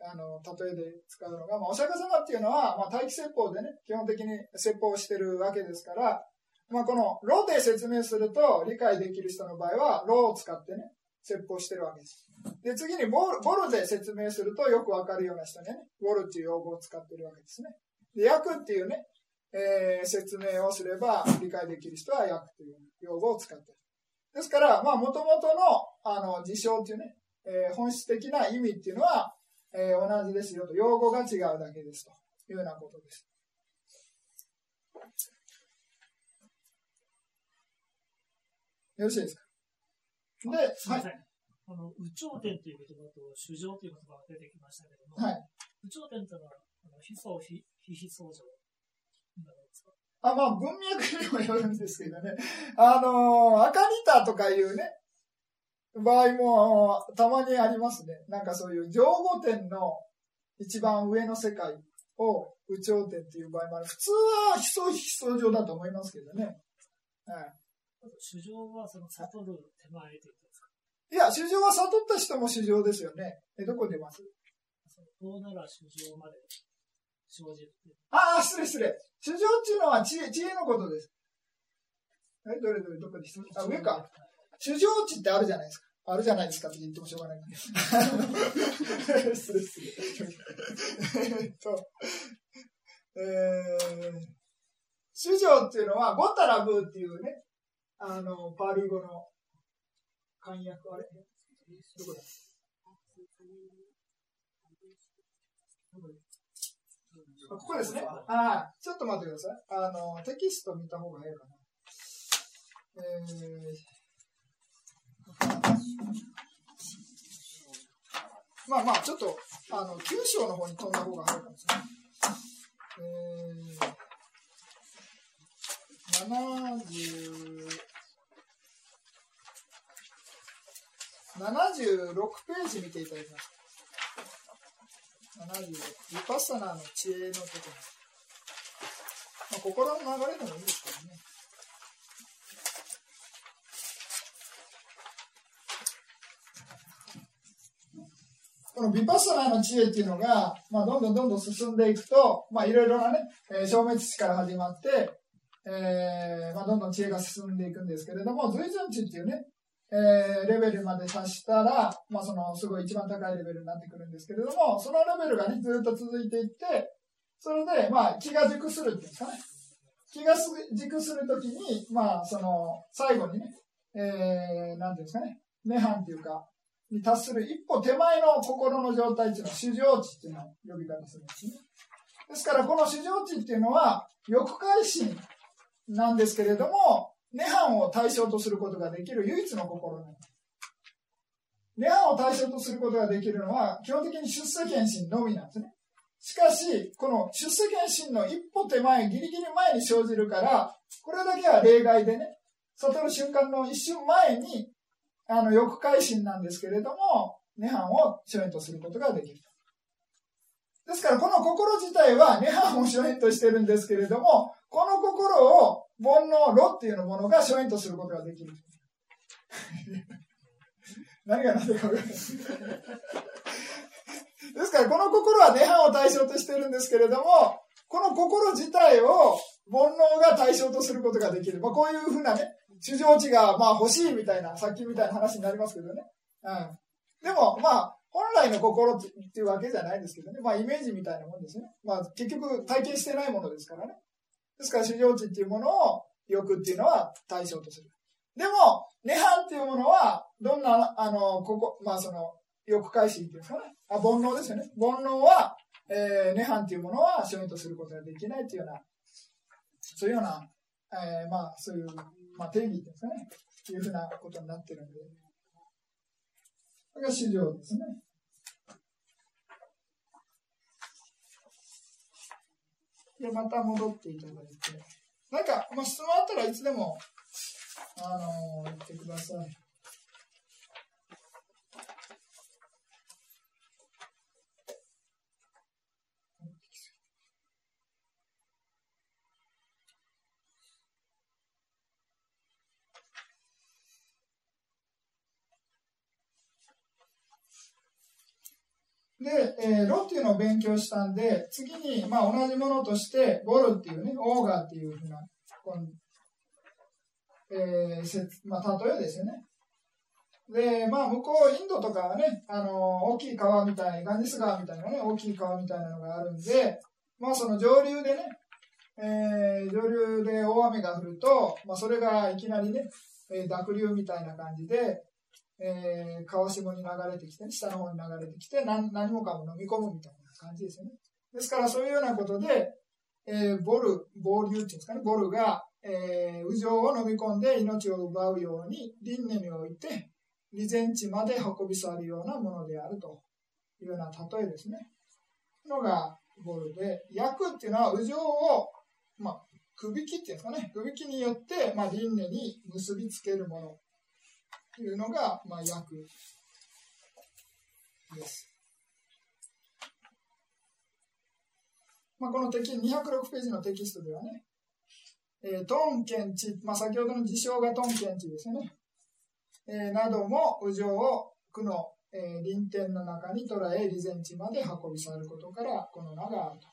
あの、例えで使うのが、まあ、お釈迦様っていうのは、まあ、待機説法でね、基本的に説法してるわけですから、まあ、この、ロで説明すると、理解できる人の場合は、ロを使ってね、説法してるわけです。で、次にボル、ボルで説明すると、よくわかるような人にね、ボルっていう用語を使ってるわけですね。で、訳っていうね、えー、説明をすれば、理解できる人は訳という用語を使ってる。ですから、まあ、もともとの、あの、事象っていうね、えー、本質的な意味っていうのは、えー、同じですよと、用語が違うだけですというようなことです。よろしいですか？で、すみません。はい、あの、有頂天という言葉と主情という言葉が出てきましたけども、はい、有頂天というのは、あの、非相非非相乗あ、まあ、文脈にもよるんですけどね。あのー、赤リタとかいうね、場合もたまにありますね。なんかそういう上五点の一番上の世界を有頂天っていう場合もある。普通は非相非相上だと思いますけどね。はい。主情はその悟る手前ということですか？いや、主情は悟った人も主情ですよね。え、どこ出ます？どうなら主情まで生じる。ああ、失礼失礼。主情っていうのは知恵知恵のことです。え、どれどれ、どこにあ、上か。主情値ってあるじゃないですか。あるじゃないですかって言ってもしょうがない。失礼失礼。えっと、えー、主情っていうのは、ゴタラブーっていうね、あの、パーリ語の漢訳、あれ？どこだどこだ？ここですね。あちょっと待ってください。あの、テキスト見た方がいいかな。えー、まあまあ、ちょっと、あの、9章の方に飛んだ方が早いかもしれない。えー、70、76ページ見ていただきます。76、リパッサナーの知恵のところ。まあ、心の流れでもいいですけどね。このビパッサナーの知恵っていうのが、まあ、どんどんどんどん進んでいくと、まあ、いろいろなね、えー、消滅地から始まって、えー、まあ、どんどん知恵が進んでいくんですけれども、随順地っていうね、えー、レベルまで達したら、まあ、その、すごい一番高いレベルになってくるんですけれども、そのレベルがね、ずっと続いていって、それで、まあ、気が熟するっていうんですかね。気が熟するときに、まあ、その、最後にね、えー、なんていうんですかね、涅槃っていうか、に達する一歩手前の心の状態っていうのは、主情地っていうのを呼び方するんですね。ですから、この主情地っていうのは、欲界心なんですけれども、涅槃を対象とすることができる唯一の心なんです。涅槃を対象とすることができるのは、基本的に出世検心のみなんですね。しかし、この出世検心の一歩手前、ギリギリ前に生じるから、これだけは例外でね、悟る瞬間の一瞬前に、あの、欲界心なんですけれども、涅槃を初演とすることができる。ですから、この心自体は涅槃を初演としてるんですけれども、この心を煩悩炉っていうのものが諸縁とすることができる。何が何でか分からない。ですから、この心は涅槃を対象としてるんですけれども、この心自体を煩悩が対象とすることができる。まあ、こういうふうなね、主情地がまあ欲しいみたいな、さっきみたいな話になりますけどね。うん。でも、まあ、本来の心っていうわけじゃないんですけどね。まあ、イメージみたいなもんですね。まあ、結局体験してないものですからね。ですから、主情地っていうものを欲っていうのは対象とする。でも、涅槃っていうものは、どんな、あの、ここ、まあその、欲回心っていうんですかね。あ、煩悩ですよね。煩悩は、えー、涅槃っていうものは主義とすることができないっていうような、そういうような、えー、まあそういう、まあ定義っていうんですかね。いうふうなことになってるんで。これが市場ですね。で、また戻っていただいて。なんか、まあ、質問あったらいつでも、あのー、言ってください。で、えー、ロっていうのを勉強したんで、次に、まあ、同じものとして、ボルっていうね、オーガっていうふうな、このえーまあ、例えですよね。で、まあ、向こう、インドとかはね、あの大きい川みたい、ガンジス川みたいなね、大きい川みたいなのがあるんで、まあ、その上流でね、えー、上流で大雨が降ると、まあ、それがいきなりね、えー、濁流みたいな感じで、えー、川下に流れてきて、下の方に流れてきて何、何もかも飲み込むみたいな感じですよね。ですから、そういうようなことで、えー、ボル、暴流っていうんですかね、ボルが、えー、右上を飲み込んで命を奪うように、輪廻において、利前地まで運び去るようなものであるというような例えですね。のがボルで、役っていうのは右上を、まあ、くびきっていうんですかね、くびきによって、まあ、輪廻に結びつけるものいうのが、まあ、役です。まあ、このテキ206ページのテキストではね、えー、トンケンチ、まあ、先ほどの事象がトンケンチですね、えー、なども右上を区の、えー、臨天の中に捉え、利前地まで運び去ることから、この名があると。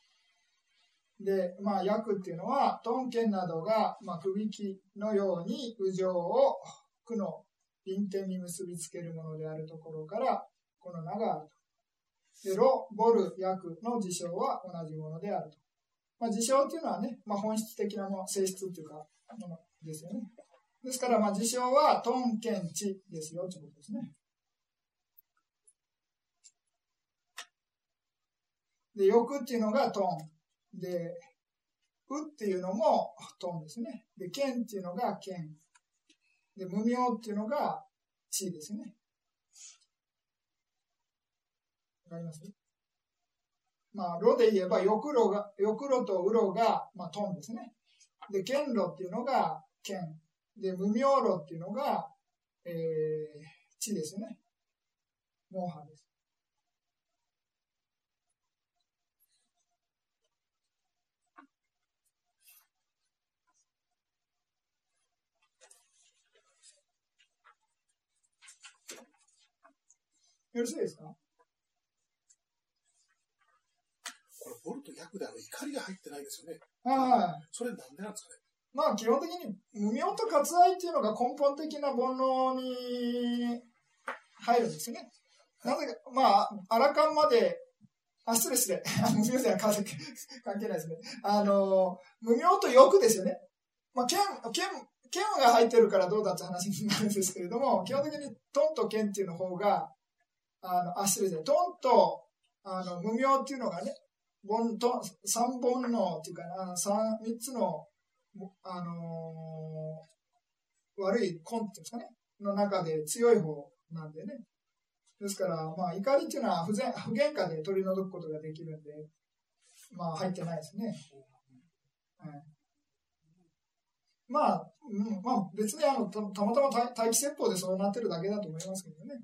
で、まあ、役っていうのは、トンケンなどが、まあ、くびきのように右上を区の臨点に結びつけるものであるところから、この名があると。で、ロ、ボル、訳の事象は同じものであると。まあ、事象っていうのはね、まあ、本質的なも、性質っていうか、ものですよね。ですから、まあ、事象はトンケンチですよ、ということですね。で、欲っていうのがトン。で、うっていうのもトンですね。で、剣っていうのが剣。で、無名っていうのが地ですね。わかります？まあ、炉で言えば、欲炉が、欲炉とうろが、まあ、トンですね。で、剣炉っていうのが剣。で、無名炉っていうのが、えー、地ですね。モーハです。よろしいですか？これ、ボルト逆であの怒りが入ってないですよね。はい。それなんでなんですかね？まあ、基本的に無名と割愛っていうのが根本的な煩悩に入るんですね。なぜか、まあ、アラカンまで、あ、失礼失礼。無名では関係ないですね。あの、無名と欲ですよね。まあ、剣、剣、剣が入ってるからどうだって話になるんですけれども、基本的にトンと剣っていうの方が、あの、あ、失礼ですね。トンと、あの、無名っていうのがね、煩と三煩悩っていうかな、三、三つの、あのー、悪い根っていうんですかね、の中で強い方なんでね。ですから、まあ、怒りっていうのは不全不原価で取り除くことができるんで、まあ、入ってないですね。はい、まあ、うん、まあ、別にあのたたまたま待機説法でそうなってるだけだと思いますけどね。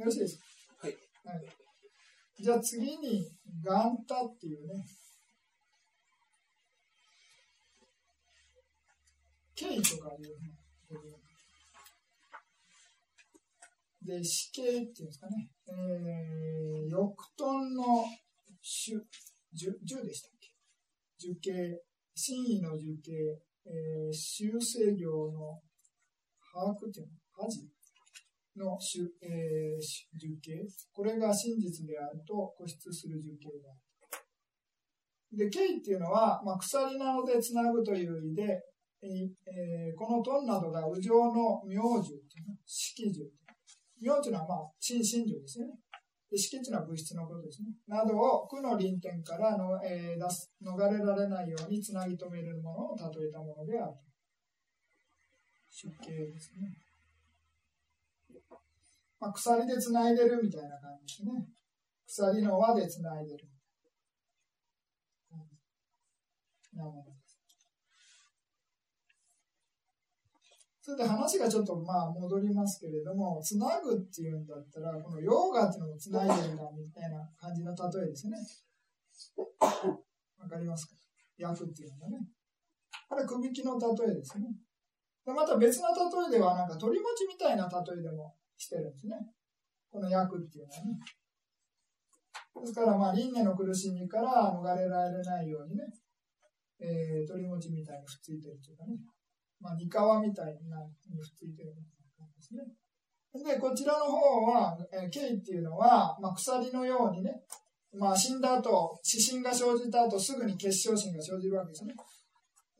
よろしいですか、はい、はい。じゃあ次に、ガンタっていうね、経緯とかいうね、で、死刑っていうんですかね、えー、翼トの樹、樹でしたっけ？樹形、真意の樹形、えー、修正業の把握っていうの、恥の主、えー、樹形、これが真実であると固執する樹形である。で、形っていうのは、まあ、鎖なのでつなぐという意味で、えー、このトンなどが右上の明樹っていうの、式樹。明というのは、まあ、真真樹ですね。で、式っていうのは物質のことですね。などを苦の臨点からの、えー、出す逃れられないようにつなぎ止めるものを例えたものである。出形ですね。まあ、鎖でつないでるみたいな感じですね。鎖の輪でつないでる。なるほど。それで話がちょっとまあ戻りますけれども、つなぐっていうんだったら、このヨーガっていうのもつないでるんだみたいな感じの例えですね。わかりますか？焼くっていうのがね。これ、首きの例えですね。でまた別な例えでは、なんか鳥餅みたいな例えでもしてるんですね。この焼くっていうのはね。ですから、まあ、輪廻の苦しみから逃れられないようにね、えー、鳥餅みたいにくっついてるというかね。まあ、三河みたいなにくっついてるみたいな感じですね。で、こちらの方は、えー、イっていうのは、まあ、鎖のようにね、まあ、死んだ後、死神が生じた後、すぐに結晶心が生じるわけですね。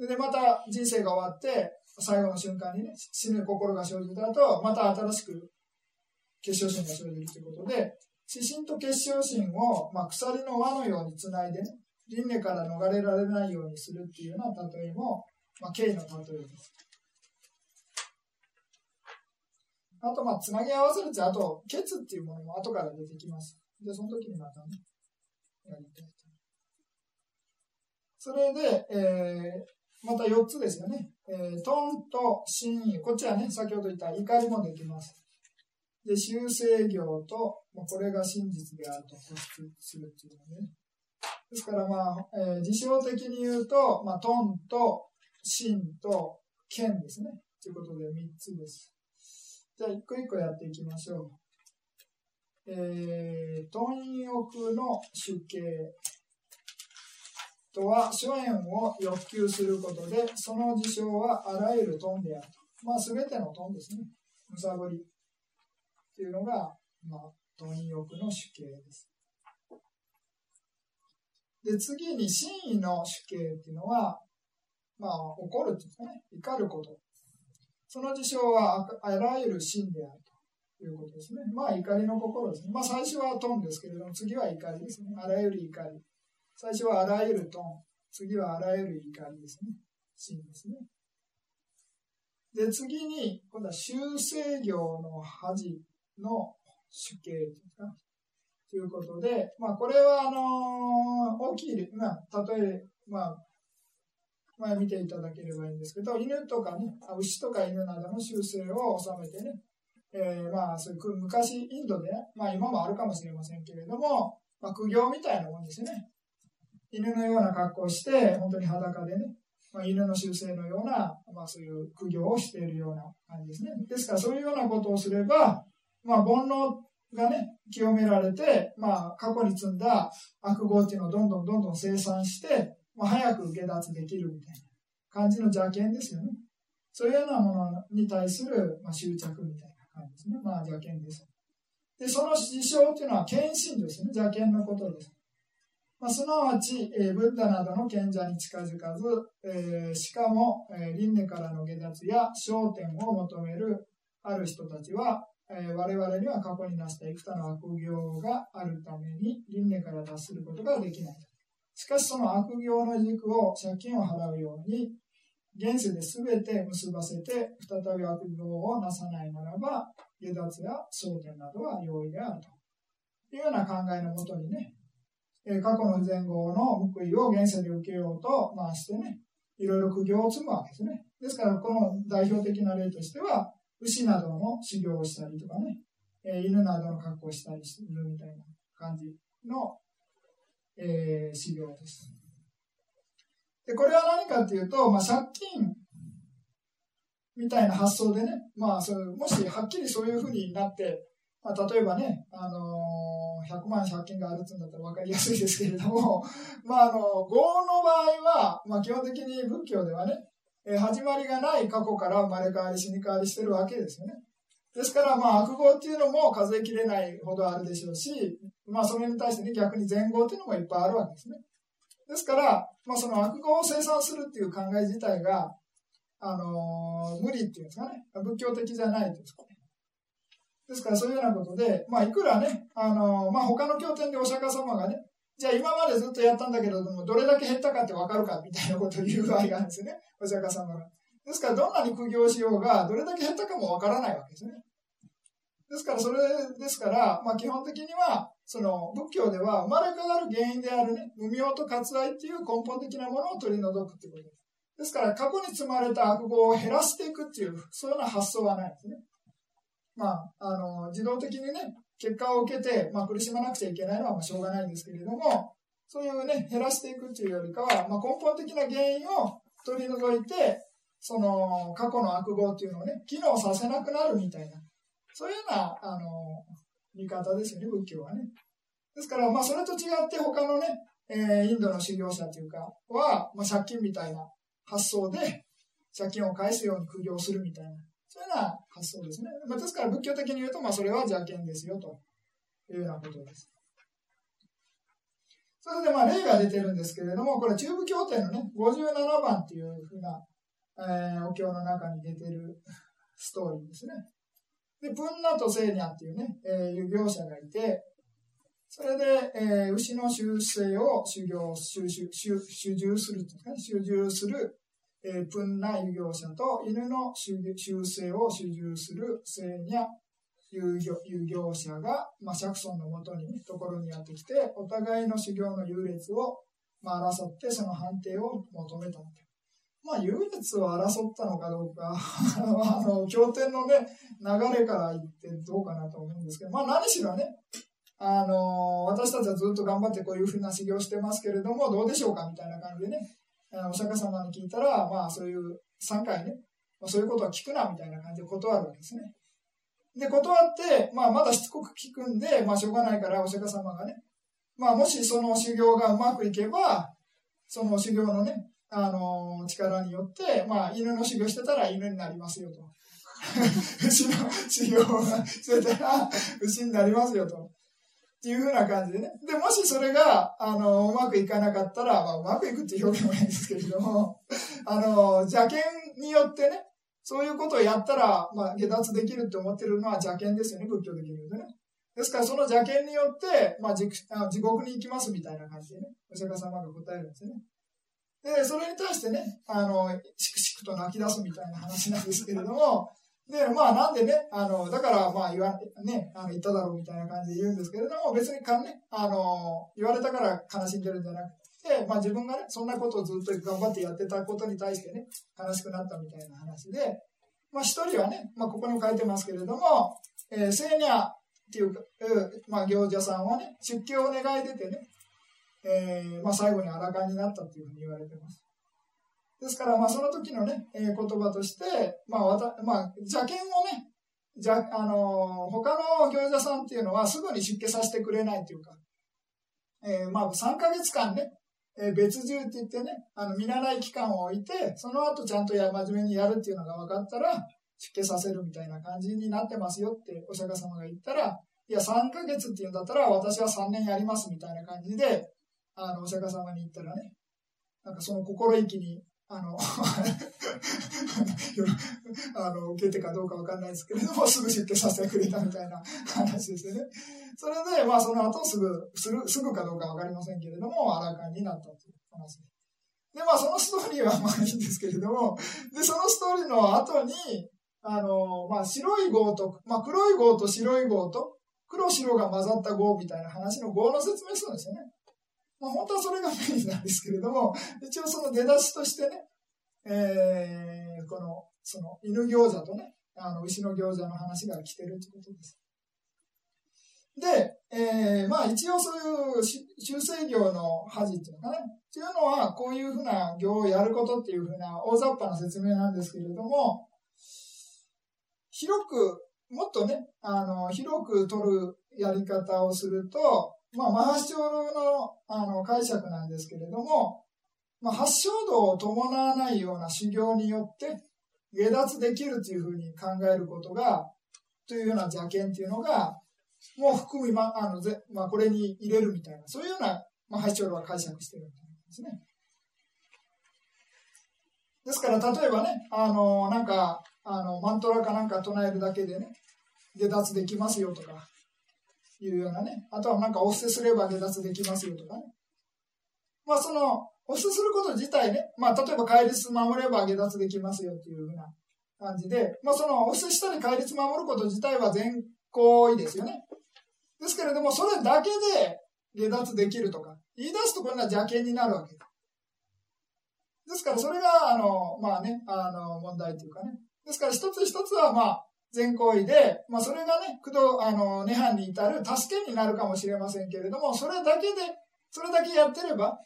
で、また人生が終わって、最後の瞬間にね、死ぬ心が生じた後、また新しく結晶心が生じるということで、死神と結晶心を、まあ、鎖の輪のようにつないでね、輪廻から逃れられないようにするっていうような例えも、まあ、経の例えです。あと、まあ、つなぎ合わせるって、あと、ケツっていうものも後から出てきます。で、その時にまたね、やりたいと。それで、えー、また4つですよね。えー、トンと真意。こっちはね、先ほど言った怒りもできます。で、修正業と、まあ、これが真実であると保出するっていうのね。ですから、まあ、えー、事象的に言うと、まあ、トンと真と剣ですね。ということで3つです。じゃあ、一個一個やっていきましょう。えー、貪欲の主形とは、諸縁を欲求することで、その事象はあらゆるトンであると。まあ、すべてのトンですね。むさぼりっていうのが、まあ、貪欲の主形です。で、次に真意の主形っていうのは、まあ、怒るっていうんですかね。怒ること。その事象はあらゆる真であるということですね。まあ怒りの心ですね。まあ最初はトンですけれども、次は怒りですね。あらゆる怒り。最初はあらゆるトン。次はあらゆる怒りですね。真ですね。で、次に、今度は修正業の恥の主形というか、ということで、まあ、これは、あの、大きい、まあ、例え、まあ、前見ていただければいいんですけど、犬とかね、牛とか犬などの習性を収めてね、えー、まあ、そういう昔、インドでね、まあ今もあるかもしれませんけれども、まあ、苦行みたいなもんですね。犬のような格好をして、本当に裸でね、まあ、犬の習性のような、まあそういう苦行をしているような感じですね。ですからそういうようなことをすれば、まあ煩悩がね、清められて、まあ過去に積んだ悪業っていうのをどんどんどんどん生産して、まあ、早く下脱できるみたいな感じの邪見ですよね。そういうようなものに対する、まあ、執着みたいな感じですね。まあ邪見です。で、その事象っていうのは献身ですね。邪見のことです。まあ、すなわち、えー、ブッダなどの賢者に近づかず、えー、しかも、えー、輪廻からの下脱や焦点を求めるある人たちは、え、我々には過去に成した幾多の悪行があるために輪廻から脱することができない。しかしその悪行の軸を借金を払うように、現世で全て結ばせて、再び悪行をなさないならば、下脱や焦点などは容易であるというような考えのもとにね、え過去の前後の報いを現世で受けようと回してね、いろいろ苦行を積むわけですね。ですから、この代表的な例としては、牛などの修行をしたりとかね、え犬などの格好をしたりするみたいな感じの、えー、修行です。で、これは何かっていうと、まあ、借金みたいな発想でね、まあ、それもしはっきりそういうふうになって、まあ、例えばね、あのー、100万借金があるってうんだったら分かりやすいですけれども、まあ、あの、業の場合は、まあ、基本的に仏教ではね、え、始まりがない過去から生まれ変わり、死に変わりしてるわけですよね。ですから、まあ、悪業っていうのも数えきれないほどあるでしょうし、まあ、それに対してね、逆に善業っていうのもいっぱいあるわけですね。ですから、まあ、その悪業を生産するっていう考え自体が、あのー、無理っていうんですかね、仏教的じゃないですかね。ですからそういうようなことで、まあ、いくらね、あの、まあ、他の経典でお釈迦様がね、じゃあ今までずっとやったんだけれども、どれだけ減ったかってわかるかみたいなことを言う場合があるんですよね、お釈迦様が。ですから、どんなに苦行しようが、どれだけ減ったかもわからないわけですね。ですから、それですから、まあ、基本的には、その仏教では生まれ変わる原因であるね、無明と割愛っていう根本的なものを取り除くっていうことです。ですから、過去に積まれた悪業を減らしていくっていう、そういうような発想はないんですね。まあ、あの、自動的にね、結果を受けて、まあ、苦しまなくちゃいけないのはまあしょうがないんですけれども、そういうね、減らしていくというよりかは、まあ、根本的な原因を取り除いて、その過去の悪業っていうのをね、機能させなくなるみたいな、そういうような、あの、見方ですよね、仏教はね。ですから、まあ、それと違って他のね、えー、インドの修行者というかは、まあ、借金みたいな発想で、借金を返すように苦行するみたいな、そういうような発想ですね。まあ、ですから仏教的に言うと、まあ、それは邪見ですよというようなことです。それでまあ例が出てるんですけれども、これ中部経典のね、57番っていうふうな、えー、お経の中に出てるストーリーですね。で、プンナとセーニャっていうね、えー、遊行者がいて、それで、えー、牛の習性を修行、修習、修従するっていうかね、修従するえー、プンナ遊行者と犬の習性を主従する聖に遊行者が、まあ、釈尊のもとに、ところにやってきて、お互いの修行の優劣を、まあ、争って、その判定を求めたわけ。まあ、優劣を争ったのかどうかあの、経典のね、流れから言ってどうかなと思うんですけど、まあ、何しろね、あの、私たちはずっと頑張ってこういうふうな修行してますけれども、どうでしょうかみたいな感じでね、お釈迦様に聞いたら、まあそういう3回ね、まあ、そういうことは聞くなみたいな感じで断るわけですね。で、断って、まあまだしつこく聞くんで、まあしょうがないからお釈迦様がね、まあもしその修行がうまくいけば、その修行のね、あのー、力によって、まあ犬の修行してたら犬になりますよと。牛の修行をしてたら牛になりますよと。っていうふうな感じでね。で、もしそれが、あの、うまくいかなかったら、まあ、うまくいくっていう表現もないんですけれども、あの、邪剣によってね、そういうことをやったら、まあ、下脱できるって思ってるのは邪見ですよね、仏教的に言うとね。ですから、その邪見によって、まあ地、地獄に行きますみたいな感じでね、お釈迦様が答えるんですね。で、それに対してね、あの、しくしくと泣き出すみたいな話なんですけれども、で、まあなんでね、あの、だからまあ言わ、ね、あの言っただろうみたいな感じで言うんですけれども、別にかね、あの、言われたから悲しんでるんじゃなくて、まあ自分がね、そんなことをずっと頑張ってやってたことに対してね、悲しくなったみたいな話で、まあ一人はね、まあここにも書いてますけれども、えー、聖ニャっていう、まあ行者さんはね、出家を願い出てね、えー、まあ、最後に荒かになったというふうに言われてます。ですから、まあ、その時のね、えー、言葉として、まあ、わたまあ、邪剣をね、じゃあのー、他の行者さんっていうのはすぐに出家させてくれないというか、えー、まあ、3ヶ月間ね、えー、別住って言ってね、あの、見習い期間を置いて、その後ちゃんとや真面目にやるっていうのが分かったら、出家させるみたいな感じになってますよってお釈迦様が言ったら、いや、3ヶ月っていうんだったら、私は3年やりますみたいな感じで、あの、お釈迦様に言ったらね、なんかその心意気に、あの、あの、受けてかどうかわかんないですけれども、すぐ出家させてくれたみたいな 話ですよね。それで、まあその後すぐ、する、すぐかどうかわかりませんけれども、あらかになったという話で。で、まあそのストーリーはまあいいんですけれども、で、そのストーリーの後に、あの、まあ白い号と、まあ黒い号と白い号と、黒白が混ざった号みたいな話の号の説明するんですよね。まあ、本当はそれがメインなんですけれども、一応その出だしとしてね、えー、この、その犬餃子とね、あの牛の餃子の話が来てるということです。で、えー、まあ一応そういう修正業の恥っていうのかね、っていうのはこういうふうな行をやることっていうふうな大雑把な説明なんですけれども、広く、もっとね、あの、広く取るやり方をすると、まあ、マハショのあの解釈なんですけれども、まあ、発祥度を伴わないような修行によって下脱できるというふうに考えることが、というような邪見っていうのが、もう含み、まあのぜまあ、これに入れるみたいな、そういうような、まあ、発祥度は解釈してるんですね。ですから、例えばね、あの、なんか、あの、マントラかなんか唱えるだけでね、下脱できますよとか、いうようなね。あとはなんかお布施すれば下脱できますよとかね。まあその、お布施すること自体ね、まあ例えば戒律守れば下脱できますよっていうふうな感じで、まあそのお布施したり戒律守ること自体は全行為ですよね。ですけれども、それだけで下脱できるとか、言い出すところが邪険になるわけですから、それが、あの、まあね、あの、問題というかね。ですから、一つ一つは、まあ、全行為で、まあ、それがね、駆動、あの、涅槃に至る助けになるかもしれませんけれども、それだけで、それだけやってれば、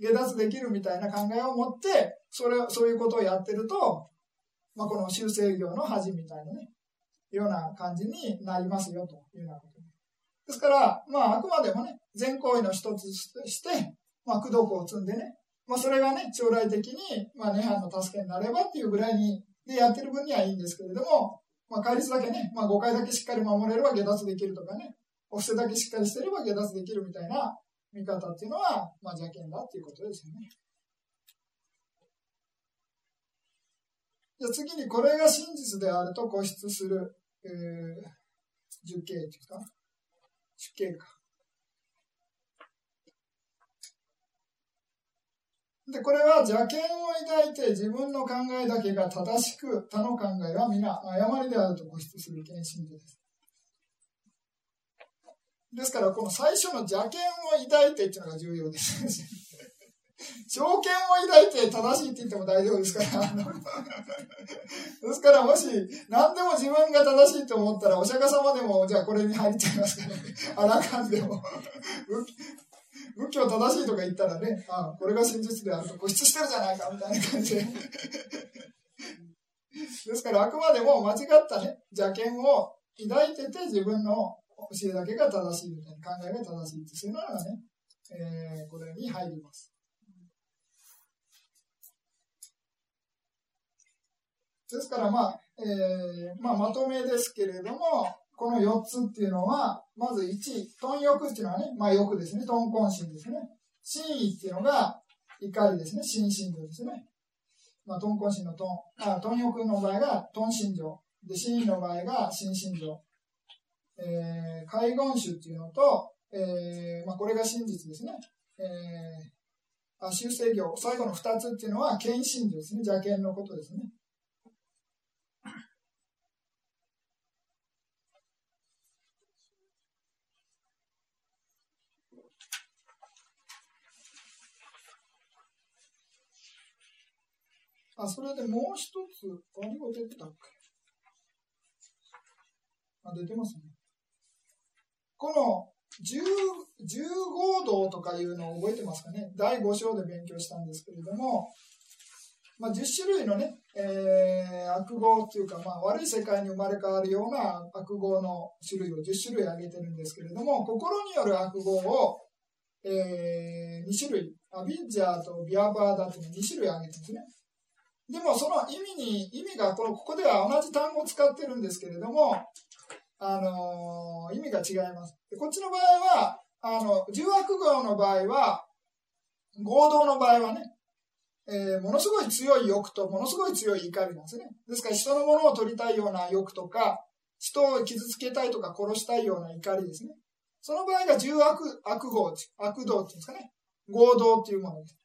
下脱できるみたいな考えを持って、それ、そういうことをやってると、まあ、この修正業の恥みたいなね、ような感じになりますよ、というようなこと。ですから、まあ、あくまでもね、全行為の一つとして、まあ、駆動を積んでね、まあ、それがね、将来的に、まあ、涅槃の助けになればっていうぐらいに、でやってる分にはいいんですけれども、まあ、戒律だけね、まあ、5回だけしっかり守れれば下脱できるとかね、お布施だけしっかりしてれば下脱できるみたいな見方っていうのは、まあ、邪険だっていうことですよね。じゃ次にこれが真実であると固執する、えー、受刑っていうか、主刑か。で、これは邪見を抱いて自分の考えだけが正しく、他の考えは皆誤りであると固執する献身です。ですから、この最初の邪見を抱いてっていうのが重要です。条件を抱いて正しいって言っても大丈夫ですから。ですから、もし何でも自分が正しいと思ったら、お釈迦様でも、じゃあこれに入っちゃいますからね。あらかんでも。仏教正しいとか言ったらね、ああこれが真実であると固執してるじゃないかみたいな感じで。ですからあくまでも間違ったね、邪見を抱いてて自分の教えだけが正しいみたいな考えが正しいってそういうのがね、えー、これに入ります。ですからまあ、えー、まあまとめですけれども、この4つっていうのは、まず1、貪欲っていうのはね、まあ欲ですね、貪魂心ですね。真意っていうのが怒りですね、心身度ですね。まあ、トンコンシンのトン、あ、トンヨクの場合がトン心情。で、シーンの場合が心心情。えー、海言種っていうのと、えー、まあ、これが真実ですね。えー、あ修正業、最後の二つっていうのは、献身ですね。邪剣のことですね。あ、それでもう一つ、何が出てたっけ？あ、出てますね。この十十合道とかいうのを覚えてますかね？第5章で勉強したんですけれども、まあ、10種類のね、えー、悪語っていうか、まあ、悪い世界に生まれ変わるような悪語の種類を10種類挙げてるんですけれども、心による悪語を、えー、2種類、アビッジャーとビアバーダーという2種類挙げてるんですね。でもその意味に、意味がこの、ここでは同じ単語を使ってるんですけれども、あのー、意味が違います。こっちの場合は、あの、重悪号の場合は、合同の場合はね、えー、ものすごい強い欲とものすごい強い怒りなんですね。ですから人のものを取りたいような欲とか、人を傷つけたいとか殺したいような怒りですね。その場合が重悪、悪号、悪道っていうんですかね。合同っていうものです。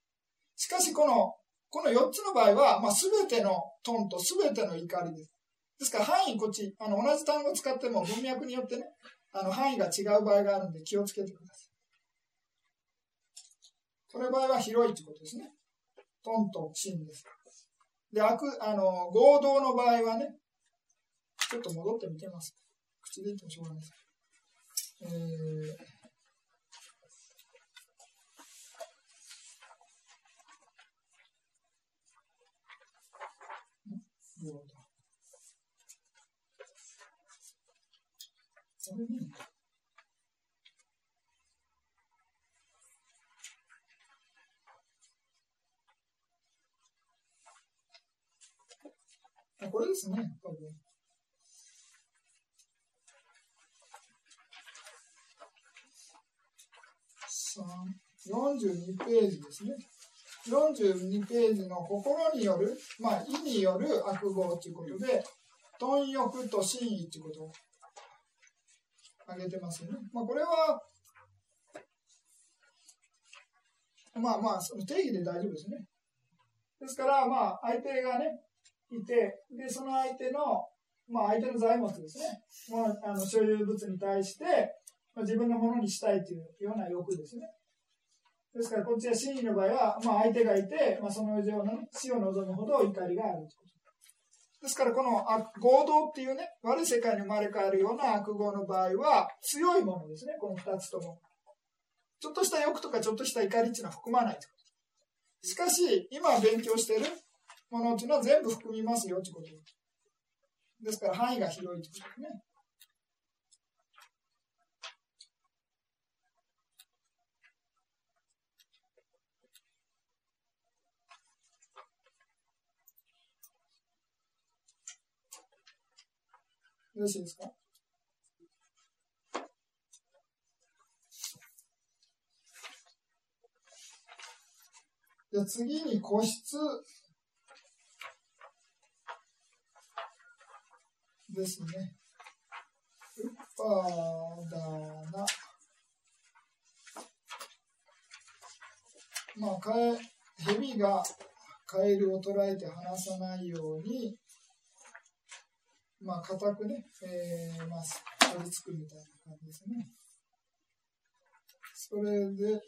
しかしこの、この4つの場合は、まあ、全てのトンと全ての怒りです。ですから範囲こっち、あの、同じ単語を使っても文脈によってね、あの、範囲が違う場合があるんで気をつけてください。その場合は広いということですね。トンと芯です。で、悪、あの、合同の場合はね、ちょっと戻ってみてます。口で言ってもしょうがないです。えーどうだそれに、これですね、多分。42ページですね。42ページの心による、まあ、意による悪語ということで、貪欲と真意ということを挙げてますよね。まあ、これは、まあまあ、その定義で大丈夫ですね。ですから、まあ、相手がね、いて、で、その相手の、まあ、相手の財物ですね。もう、あの、所有物に対して、まあ、自分のものにしたいというような欲ですね。ですから、こっちは真意の場合は、まあ、相手がいて、まあ、その以上の、死を望むほど怒りがあると。ですから、この合同っていうね、悪い世界に生まれ変わるような悪語の場合は、強いものですね、この二つとも。ちょっとした欲とかちょっとした怒りっていうのは含まないということ。しかし、今勉強しているものっていうのは全部含みますよということですから、範囲が広いということですね。よろしいですか？じゃ次に個室ですね。ウッパーダーナ。まあ、かえ、蛇がカエルを捉えて離さないように、まあ、固くね、えー、まあ、取り付くみたいな感じですね。それで、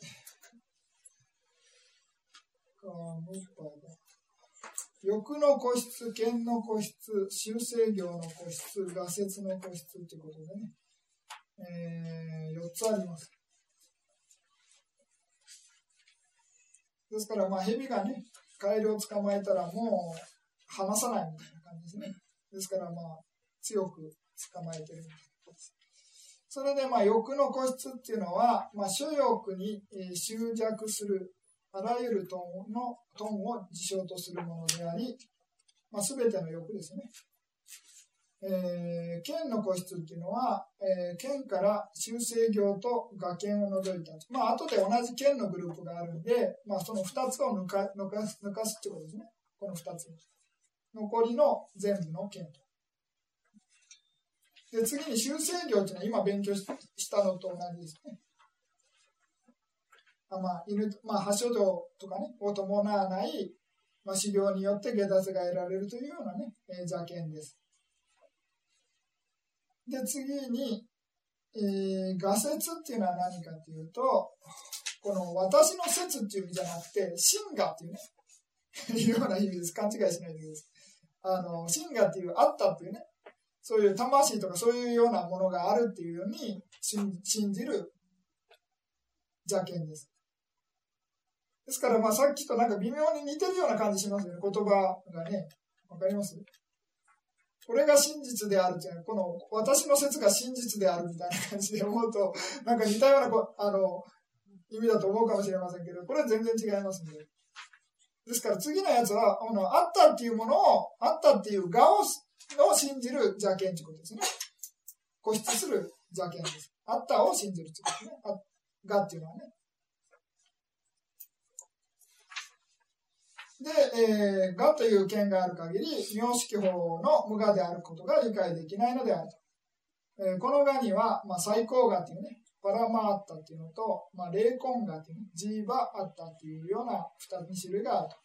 カムパダ。欲の個室、剣の個室、修正業の個室、画説の個室ということでね、えー、4つあります。ですから、まあ、蛇がね、カエルを捕まえたらもう離さないみたいな感じですね。ですから、まあ、強く捕まえてるそれで、まあ、欲の個室っていうのは、まあ、所欲に、執着する、あらゆるトンの、トンを事象とするものであり、まあ、全ての欲ですね。えー、剣の個室っていうのは、えー、剣から修正業と画剣を除いた。まあ、後で同じ剣のグループがあるんで、まあ、その2つを抜か抜か抜かすってことですね。この2つ。残りの全部の剣と。で、次に修正業っていうのは今勉強したのと同じですね。あまあ、犬、まあ、発症道とかね、を伴わない、まあ、修行によって下脱が得られるというようなね、えー、邪剣です。で、次に、えー、画説っていうのは何かっていうと、この私の説っていう意味じゃなくて、真我っていうね、いうような意味です。勘違いしないでください。あの、真我っていう、あったっていうね、そういう魂とかそういうようなものがあるっていうように信じる邪剣です。ですから、まあさっきとなんか微妙に似てるような感じしますよね。言葉がね。わかります？これが真実であるっていうのは、この私の説が真実であるみたいな感じで思うと、なんか似たようなこあの意味だと思うかもしれませんけど、これは全然違いますので。ですから次のやつは、あのあったっていうものを、あったっていう我をを信じる邪剣ということですね。固執する邪剣です。あったを信じるということですね。あがっていうのはね。で、えー、がという剣がある限り、名式法の無我であることが理解できないのであると。えー、この我には、まあ、最高我っていうね、パラマーッタっていうのと、まあ、霊魂我っていうね、ジーバアッタっていうような二種類があると。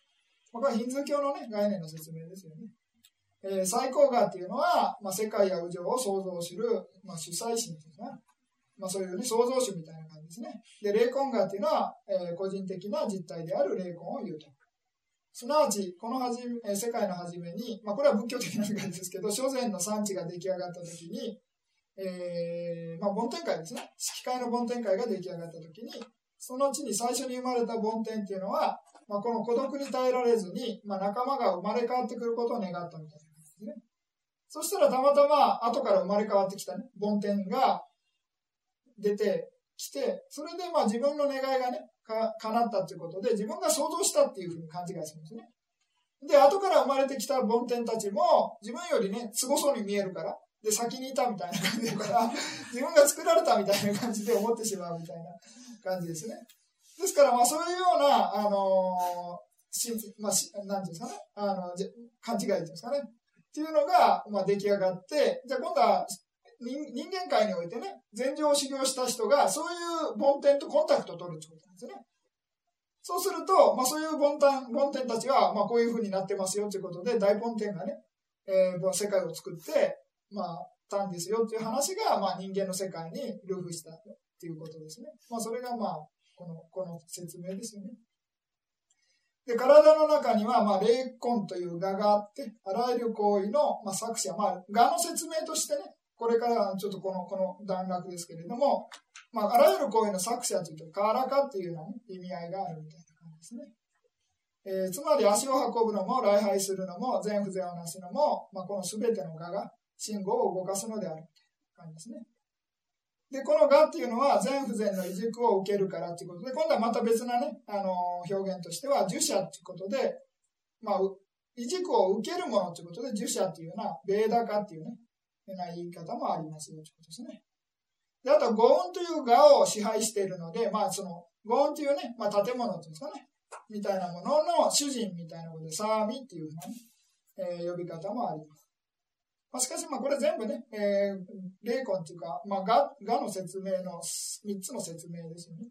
これはヒンズー教のね、概念の説明ですよね。えー、最高がっていうのは、まあ、世界や宇宙を創造する、まあ、主催神ですね。まあ、そういう、ね、創造主みたいな感じですね。で、霊魂がっていうのは、えー、個人的な実体である霊魂を言うと。すなわち、このはじめ、世界の初めに、まあ、これは仏教的な理解ですけど、諸前の産地が出来上がった時に、えー、まあ、梵天会ですね。式会の梵天会が出来上がった時に、そのうちに最初に生まれた梵天っていうのは、まあ、この孤独に耐えられずに、まあ、仲間が生まれ変わってくることを願ったみたいな。ですね。そしたらたまたま後から生まれ変わってきたね、梵天が出てきて、それでまあ自分の願いがね、か叶ったということで、自分が想像したっていうふうに勘違いするんですね。で、後から生まれてきた梵天たちも、自分よりね、凄そうに見えるから、で、先にいたみたいな感じだから、自分が作られたみたいな感じで思ってしまうみたいな感じですね。ですから、まあ、そういうような、あのー、しまあ、しなんていうんですかね、あの、勘違いっていうんですかね、っていうのが、まあ、出来上がって、じゃあ今度は人間界においてね、禅情を修行した人が、そういう梵天とコンタクトを取るってことなんですね。そうすると、まあ、そういう梵天梵天たちは、まあ、こういうふうになってますよということで、大梵天がね、えー、世界を作って、まあ、たんですよっていう話が、まあ、人間の世界にルフしたっていうことですね。まあ、それが、まあ、この、この説明ですよね。で、体の中には、まあ、霊魂という画があって、あらゆる行為の、まあ、作者、まあ、画の説明としてね、これからちょっとこの、この段落ですけれども、まあ、あらゆる行為の作者というと、カーラカっていうような、ね、意味合いがあるみたいな感じですね。えー、つまり足を運ぶのも、礼拝するのも、全不全をなすのも、まあ、この全ての画が信号を動かすのであるみたいな感じですね。で、このがっていうのは全不全の移軸を受けるからっていうことで、今度はまた別なね、あの表現としては、受者っていうことで、まあ、移軸を受けるものということで、受者っていうような、ベーダ化っていうね、な言い方もありますよということですね。で、あと、ゴーンというがを支配しているので、まあ、その、ゴーンというね、まあ、建物っていうんですかね、みたいなものの主人みたいなことで、サーミっていうふうなね、えー、呼び方もあります。まあ、しかし、まあ、これ全部ね、えー、霊魂っていうか、まあ、が、がの説明の3つの説明ですよね。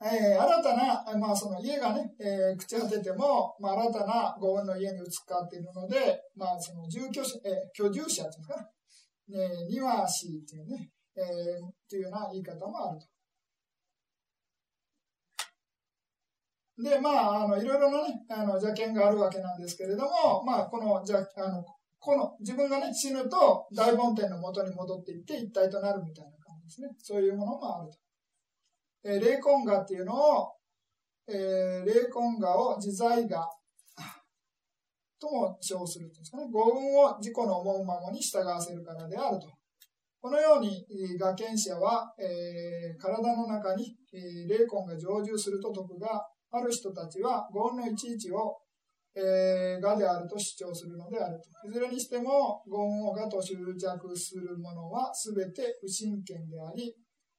えー、新たな、まあ、その家がね、えー、朽ち果てても、まあ、新たなご恩の家に移っ変わっているので、まあ、その住居者、えー、居住者っていうか、ね、庭師っていうね、えー、っていうような言い方もあると。で、まあ、あの、いろいろなね、あの、邪険があるわけなんですけれども、まあ、この、じゃ、あの、この自分がね、死ぬと大梵天の元に戻っていって一体となるみたいな感じですね。そういうものもあると。えー、霊魂画っていうのを、えー、霊魂画を自在画とも称するんですかね。五運を自己の思うままに従わせるからであると。このように、画見者は、えー、体の中に、えー、霊魂が常住すると徳がある人たちは、五運のいちいちをえー、がであると主張するのであると。いずれにしても、言をがと執着するものは全て不信権であり、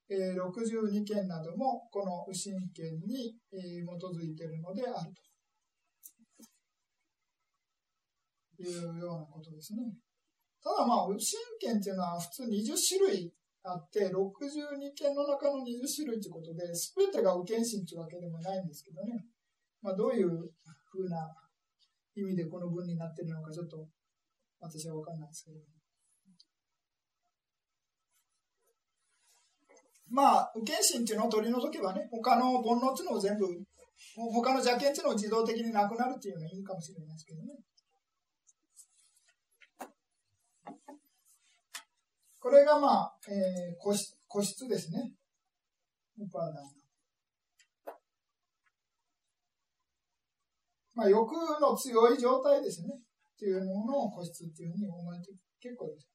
えー、62件などもこの不信権に、えー、基づいているのであると。いうようなことですね。ただまあ、神剣っていうのは普通20種類あって、62件の中の20種類ということで、全てが右剣神というわけでもないんですけどね。まあ、どういうふうな意味でこの文になってるのか、ちょっと私は分かんないですけど。まあ、右剣神っていうのを取り除けばね、他の煩悩っていうのを全部、他の邪剣っていうのを自動的になくなるっていうのはいいかもしれないですけどね。これがまあ、えー、個室個室ですね。ウパダンまあ、欲の強い状態ですね。っていうものを個室っていうふうに思えて結構です。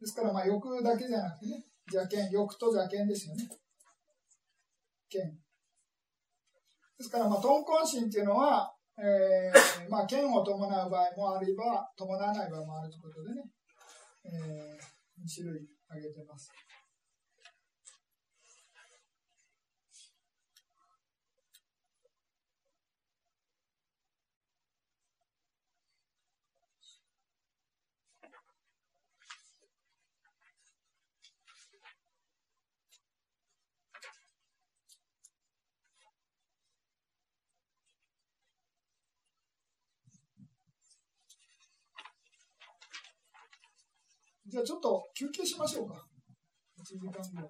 ですから、まあ、欲だけじゃなくてね、邪剣、欲と邪剣ですよね。剣。ですから、まあ、豚根心っていうのは、えー、まあ、剣を伴う場合もあれば、伴わない場合もあるということでね、えー、2種類挙げてます。じゃあちょっと休憩しましょうか。1時間ぐらい。